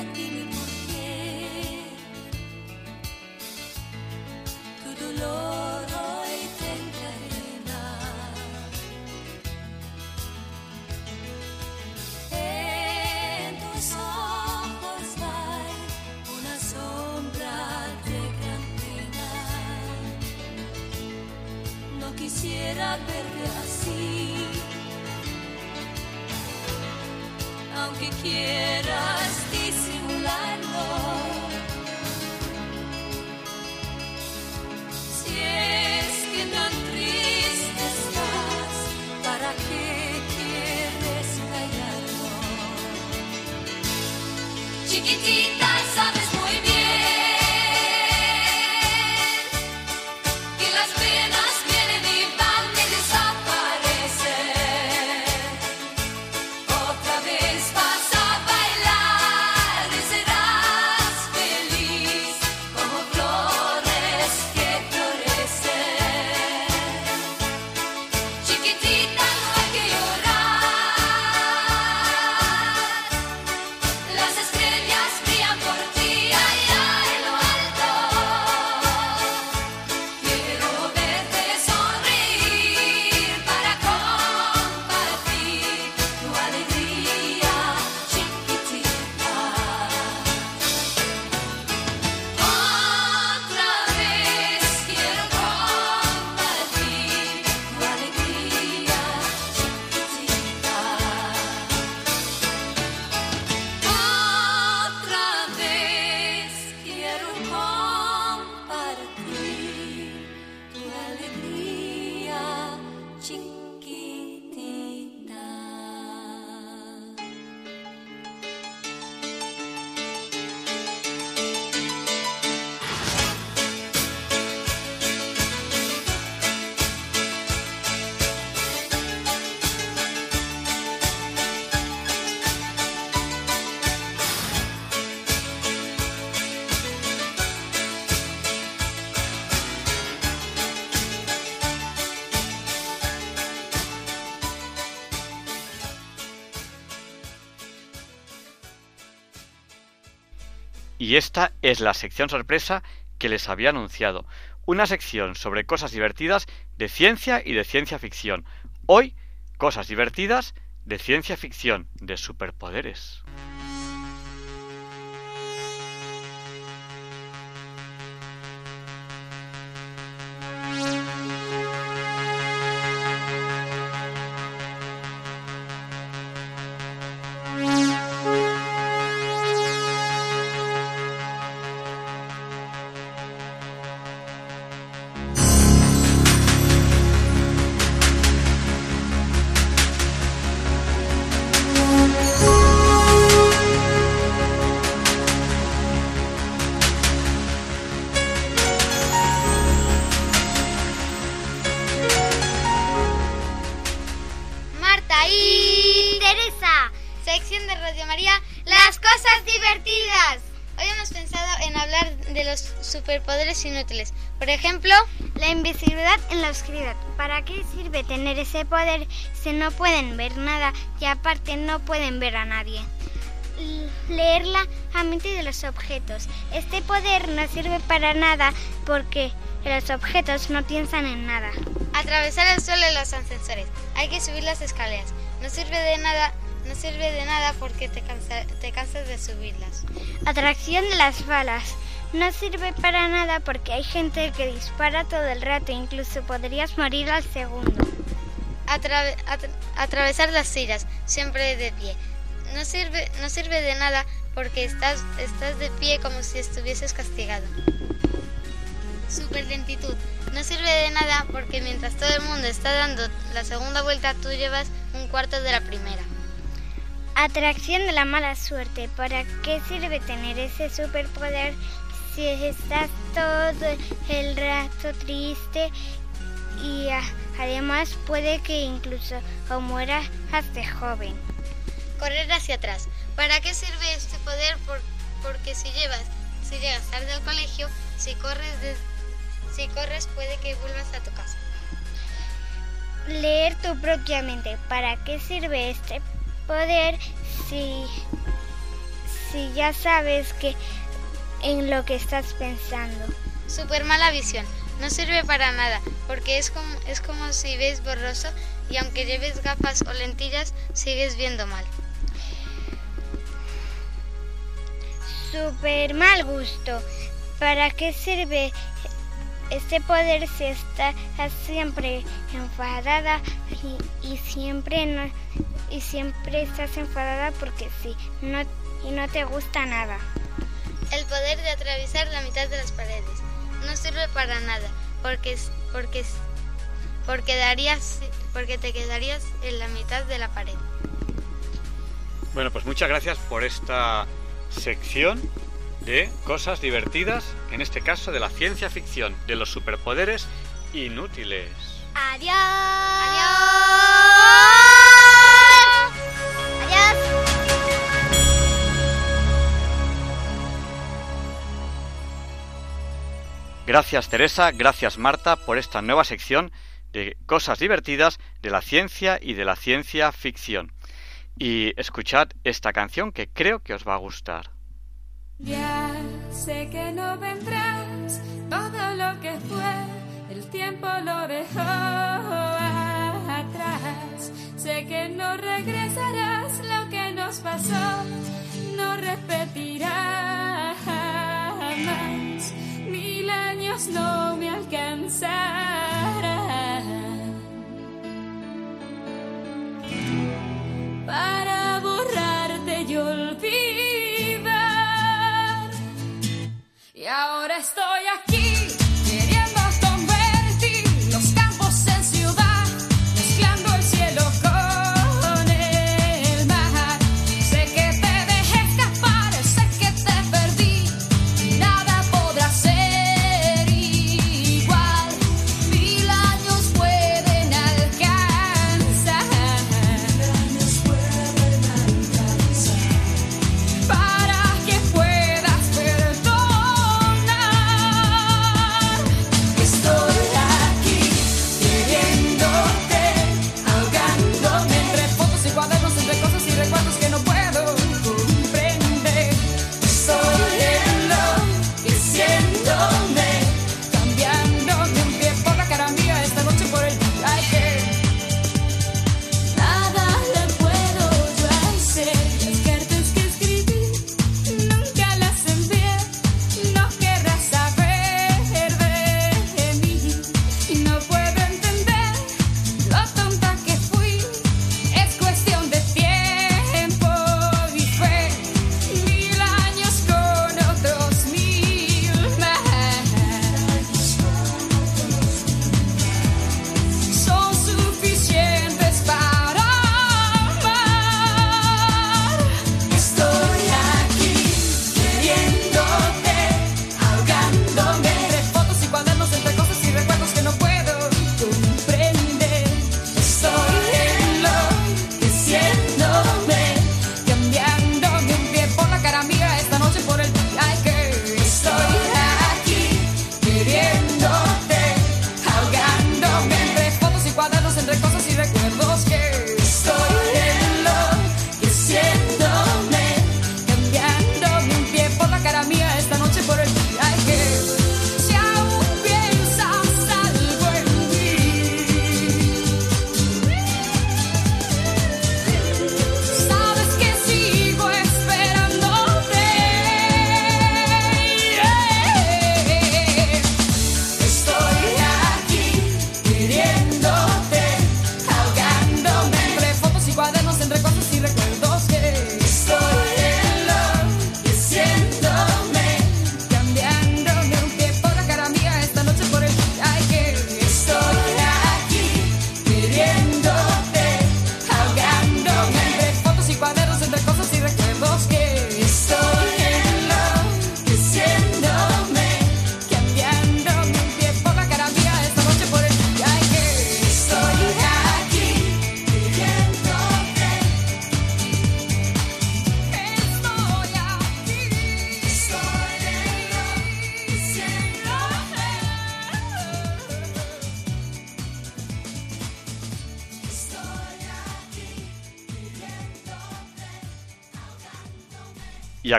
S16: like the Y
S1: esta es la sección sorpresa que les había anunciado. Una sección sobre cosas divertidas de ciencia y de ciencia ficción. Hoy, cosas divertidas de ciencia ficción, de superpoderes.
S16: sección
S9: de Radio María, las cosas divertidas. Hoy hemos pensado en hablar de los superpoderes inútiles. Por ejemplo,
S2: la invisibilidad en la oscuridad. ¿Para qué sirve tener ese poder si no pueden ver nada y aparte no pueden ver a nadie? Leer la mente de los objetos. Este poder no sirve para nada porque los objetos no piensan en nada.
S9: Atravesar el suelo y los ascensores. Hay que subir las escaleras. No sirve de nada no sirve de nada porque te, cansa, te cansas de subirlas.
S2: Atracción de las balas. No sirve para nada porque hay gente que dispara todo el rato, incluso podrías morir al segundo.
S9: Atrave, atra, atravesar las sillas, siempre de pie. No sirve, no sirve de nada porque estás, estás de pie como si estuvieses castigado. Superlentitud. No sirve de nada porque mientras todo el mundo está dando la segunda vuelta, tú llevas un cuarto de la primera.
S2: Atracción de la mala suerte. ¿Para qué sirve tener ese superpoder si estás todo el rato triste y además puede que incluso o mueras hasta joven?
S9: Correr hacia atrás. ¿Para qué sirve este poder? Por, porque si llevas, si llegas tarde al colegio, si corres de, si corres puede que vuelvas a tu casa.
S2: Leer tu propia mente. ¿Para qué sirve este poder si, si ya sabes que en lo que estás pensando?
S9: Super mala visión. No sirve para nada, porque es como, es como si ves borroso y aunque lleves gafas o lentillas, sigues viendo mal.
S2: Super mal gusto. ¿Para qué sirve este poder si estás siempre enfadada y, y, siempre no y siempre estás enfadada porque sí no y no te gusta nada.
S9: El poder de atravesar la mitad de las paredes no sirve para nada porque porque porque darías porque te quedarías en la mitad de la pared.
S1: Bueno, pues muchas gracias por esta sección de cosas divertidas, en este caso de la ciencia ficción, de los superpoderes inútiles.
S2: Adiós.
S9: Adiós.
S2: Adiós.
S1: Gracias Teresa, gracias Marta por esta nueva sección de cosas divertidas de la ciencia y de la ciencia ficción. Y escuchad esta canción que creo que os va a gustar.
S17: Ya sé que no vendrás, todo lo que fue, el tiempo lo dejó atrás. Sé que no regresarás, lo que nos pasó no repetirá jamás. Mil años no me alcanzarán para borrarte y olvidar. Ahora estoy aquí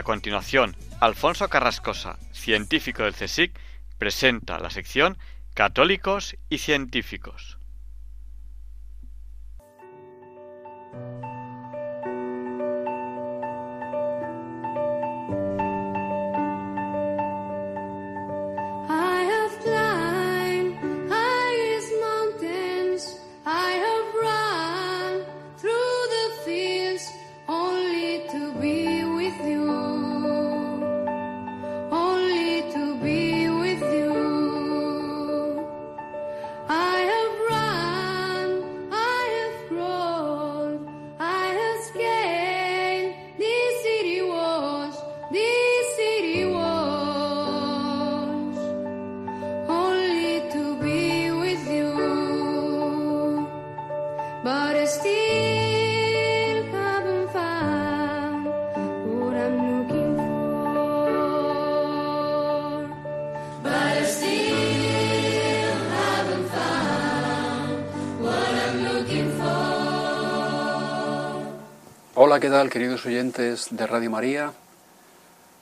S1: a continuación, Alfonso Carrascosa, científico del CSIC, presenta la sección Católicos y Científicos.
S18: Hola, ¿qué tal, queridos oyentes de Radio María?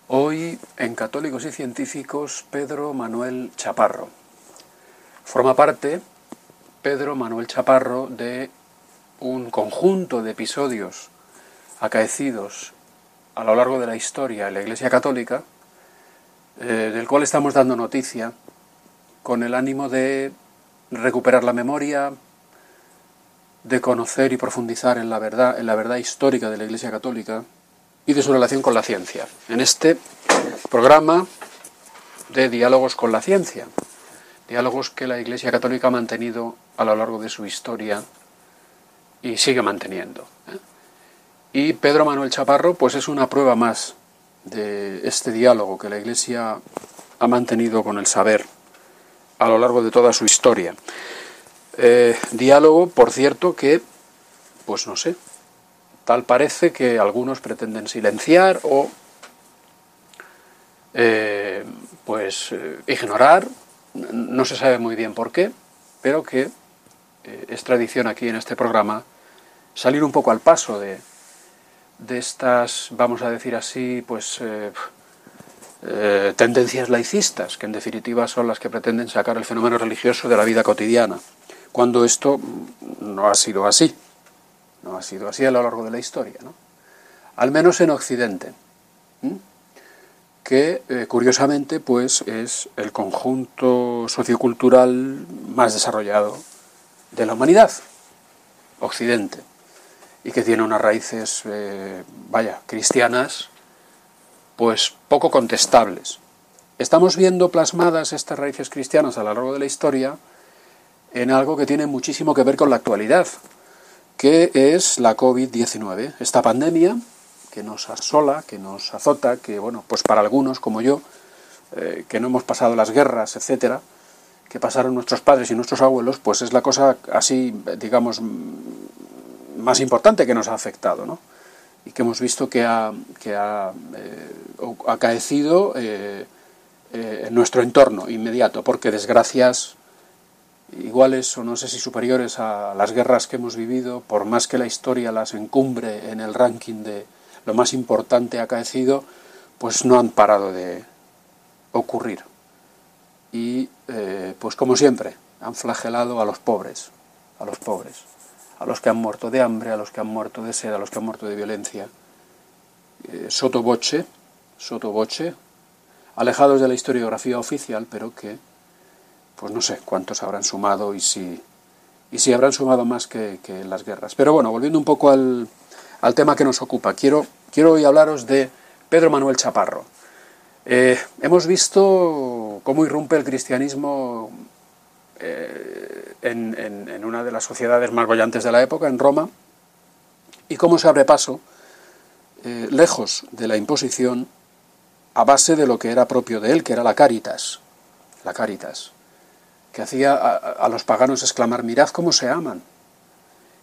S18: Hoy, en Católicos y Científicos, Pedro Manuel Chaparro. Forma parte, Pedro Manuel Chaparro, de un conjunto de episodios acaecidos a lo largo de la historia en la Iglesia Católica, eh, del cual estamos dando noticia con el ánimo de recuperar la memoria, de conocer y profundizar en la verdad, en la verdad histórica de la Iglesia Católica y de su relación con la ciencia. En este programa de diálogos con la ciencia, diálogos que la Iglesia Católica ha mantenido a lo largo de su historia y sigue manteniendo. ¿eh? Y Pedro Manuel Chaparro, pues es una prueba más de este diálogo que la Iglesia ha mantenido con el saber a lo largo de toda su historia. Eh, diálogo, por cierto, que, pues no sé, tal parece que algunos pretenden silenciar o, eh, pues, eh, ignorar, no se sabe muy bien por qué, pero que es tradición aquí en este programa salir un poco al paso de, de estas, vamos a decir así, pues tendencias laicistas, que en definitiva son las que pretenden sacar el fenómeno religioso de la vida cotidiana, cuando esto no ha sido así, no ha sido así a lo largo de la historia, ¿no? al menos en Occidente, que eh, curiosamente pues es el conjunto sociocultural más desarrollado de la humanidad, Occidente, y que tiene unas raíces, eh, vaya, cristianas, pues poco contestables. Estamos viendo plasmadas estas raíces cristianas a lo largo de la historia en algo que tiene muchísimo que ver con la actualidad, que es la COVID-19, esta pandemia que nos asola, que nos azota, que, bueno, pues para algunos como yo, eh, que no hemos pasado las guerras, etcétera, que pasaron nuestros padres y nuestros abuelos, pues es la cosa así, digamos, más importante que nos ha afectado, ¿no? Y que hemos visto que ha, que ha eh, acaecido eh, en nuestro entorno inmediato, porque desgracias iguales o no sé si superiores a las guerras que hemos vivido, por más que la historia las encumbre en el ranking de lo más importante acaecido, pues no han parado de ocurrir. Y eh, pues como siempre, han flagelado a los pobres, a los pobres, a los que han muerto de hambre, a los que han muerto de sed, a los que han muerto de violencia. Eh, soto voce, soto voce, alejados de la historiografía oficial, pero que, pues no sé cuántos habrán sumado y si, y si habrán sumado más que, las guerras. Pero bueno, volviendo un poco al, tema que nos ocupa, quiero, quiero hoy hablaros de Pedro Manuel Chaparro. Eh, hemos visto cómo irrumpe el cristianismo eh, en, una de las sociedades más bollantes de la época, en Roma, y cómo se abre paso, eh, lejos de la imposición, a base de lo que era propio de él, que era la caritas, la caritas, que hacía a, los paganos exclamar, mirad cómo se aman.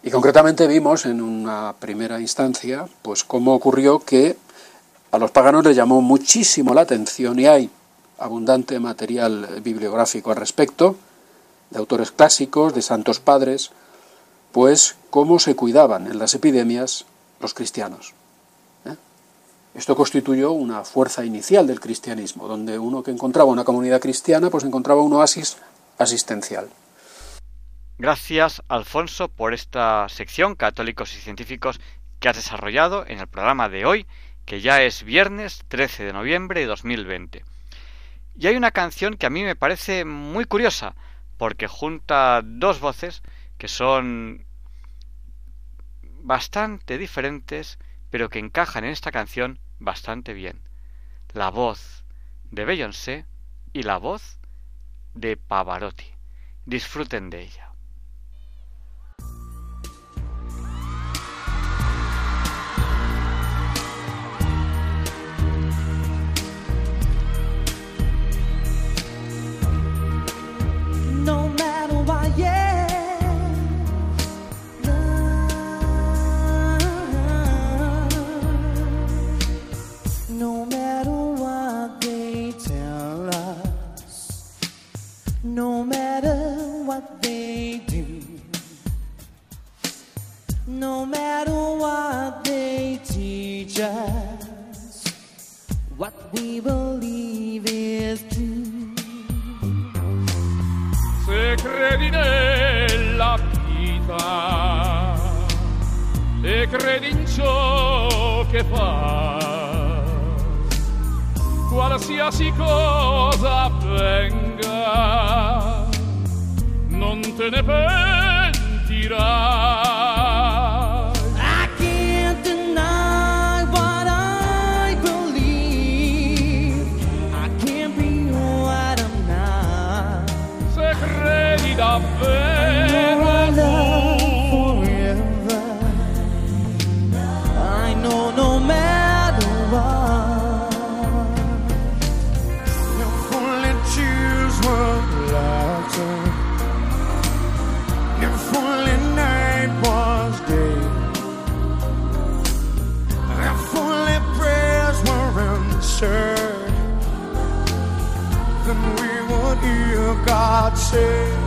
S18: Y concretamente vimos en una primera instancia, pues cómo ocurrió que a los paganos les llamó muchísimo la atención y hay abundante material bibliográfico al respecto, de autores clásicos, de santos padres, pues cómo se cuidaban en las epidemias los cristianos. ¿eh? Esto constituyó una fuerza inicial del cristianismo, donde uno que encontraba una comunidad cristiana, pues encontraba un oasis asistencial.
S1: Gracias, Alfonso, por esta sección Católicos y Científicos que has desarrollado en el programa de hoy, que ya es viernes 13 de noviembre de 2020. Y hay una canción que a mí me parece muy curiosa, porque junta dos voces que son bastante diferentes, pero que encajan en esta canción bastante bien. La voz de Beyoncé y la voz de Pavarotti. Disfruten de ella.
S19: no no matter what they do, no matter what they teach us, what we believe is true.
S20: se credi nella vita e credi in ciò che fa qualsiasi cosa avvenga non te ne pentirai
S19: not say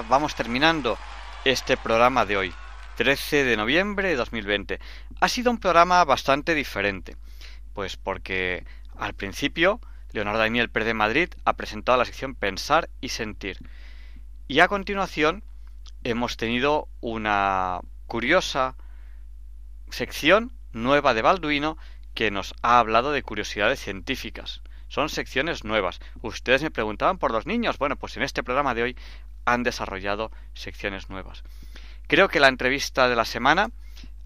S1: vamos terminando este programa de hoy, 13 de noviembre de 2020. Ha sido un programa bastante diferente, pues porque al principio Leonardo Daniel Pérez de Madrid ha presentado la sección Pensar y Sentir. Y a continuación hemos tenido una curiosa sección nueva de Balduino que nos ha hablado de curiosidades científicas. Son secciones nuevas. Ustedes me preguntaban por los niños. Bueno, pues en este programa de hoy han desarrollado secciones nuevas. Creo que la entrevista de la semana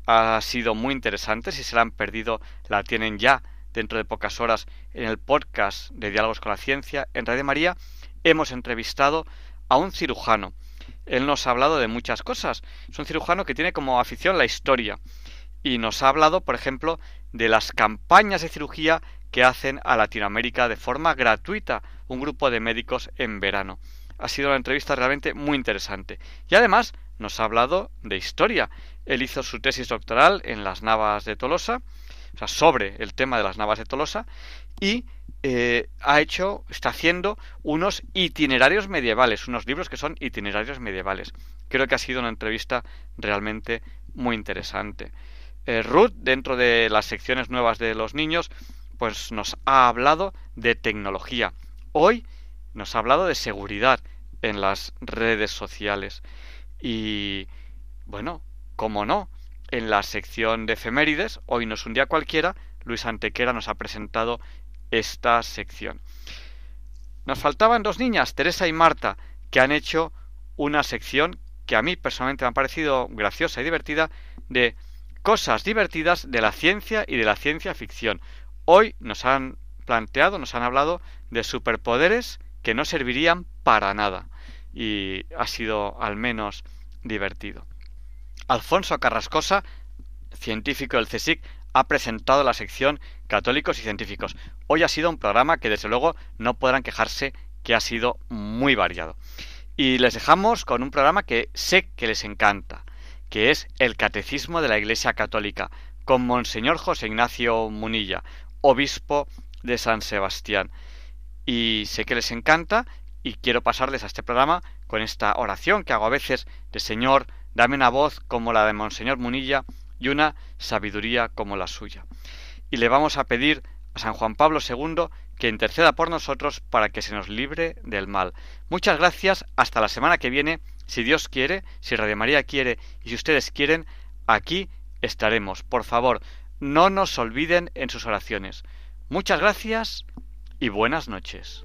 S1: ha sido muy interesante. Si se la han perdido, la tienen ya dentro de pocas horas en el podcast de Diálogos con la Ciencia en Radio María. Hemos entrevistado a un cirujano. Él nos ha hablado de muchas cosas. Es un cirujano que tiene como afición la historia. Y nos ha hablado, por ejemplo, de las campañas de cirugía que hacen a Latinoamérica de forma gratuita un grupo de médicos en verano. Ha sido una entrevista realmente muy interesante. Y además nos ha hablado de historia. Él hizo su tesis doctoral en las Navas de Tolosa, o sea, sobre el tema de las Navas de Tolosa, y eh, ha hecho, está haciendo unos itinerarios medievales, unos libros que son itinerarios medievales. Creo que ha sido una entrevista realmente muy interesante. Eh, Ruth, dentro de las secciones nuevas de los niños, pues nos ha hablado de tecnología. Hoy nos ha hablado de seguridad en las redes sociales. Y bueno, como no, en la sección de efemérides, hoy no es un día cualquiera, Luis Antequera nos ha presentado esta sección. Nos faltaban dos niñas, Teresa y Marta, que han hecho una sección que a mí personalmente me ha parecido graciosa y divertida de cosas divertidas de la ciencia y de la ciencia ficción. Hoy nos han planteado, nos han hablado de superpoderes que no servirían para nada. Y ha sido al menos divertido. Alfonso Carrascosa, científico del CSIC, ha presentado la sección Católicos y Científicos. Hoy ha sido un programa que desde luego no podrán quejarse que ha sido muy variado. Y les dejamos con un programa que sé que les encanta, que es el Catecismo de la Iglesia Católica, con Monseñor José Ignacio Munilla, obispo de San Sebastián. Y sé que les encanta y quiero pasarles a este programa con esta oración que hago a veces de Señor, dame una voz como la de Monseñor Munilla y una sabiduría como la suya. Y le vamos a pedir a San Juan Pablo II que interceda por nosotros para que se nos libre del mal. Muchas gracias, hasta la semana que viene, si Dios quiere, si Radio María quiere y si ustedes quieren, aquí estaremos. Por favor, no nos olviden en sus oraciones. Muchas gracias y buenas noches.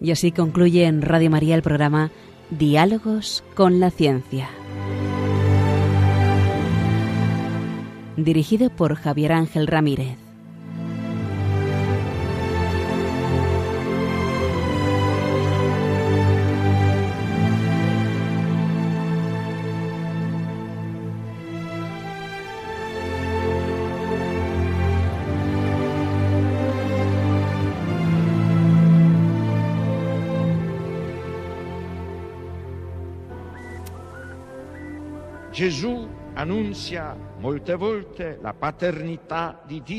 S21: Y así concluye en Radio María el programa Diálogos con la Ciencia. Dirigido por Javier Ángel Ramírez.
S22: Annunzia molte volte la paternità di Dio.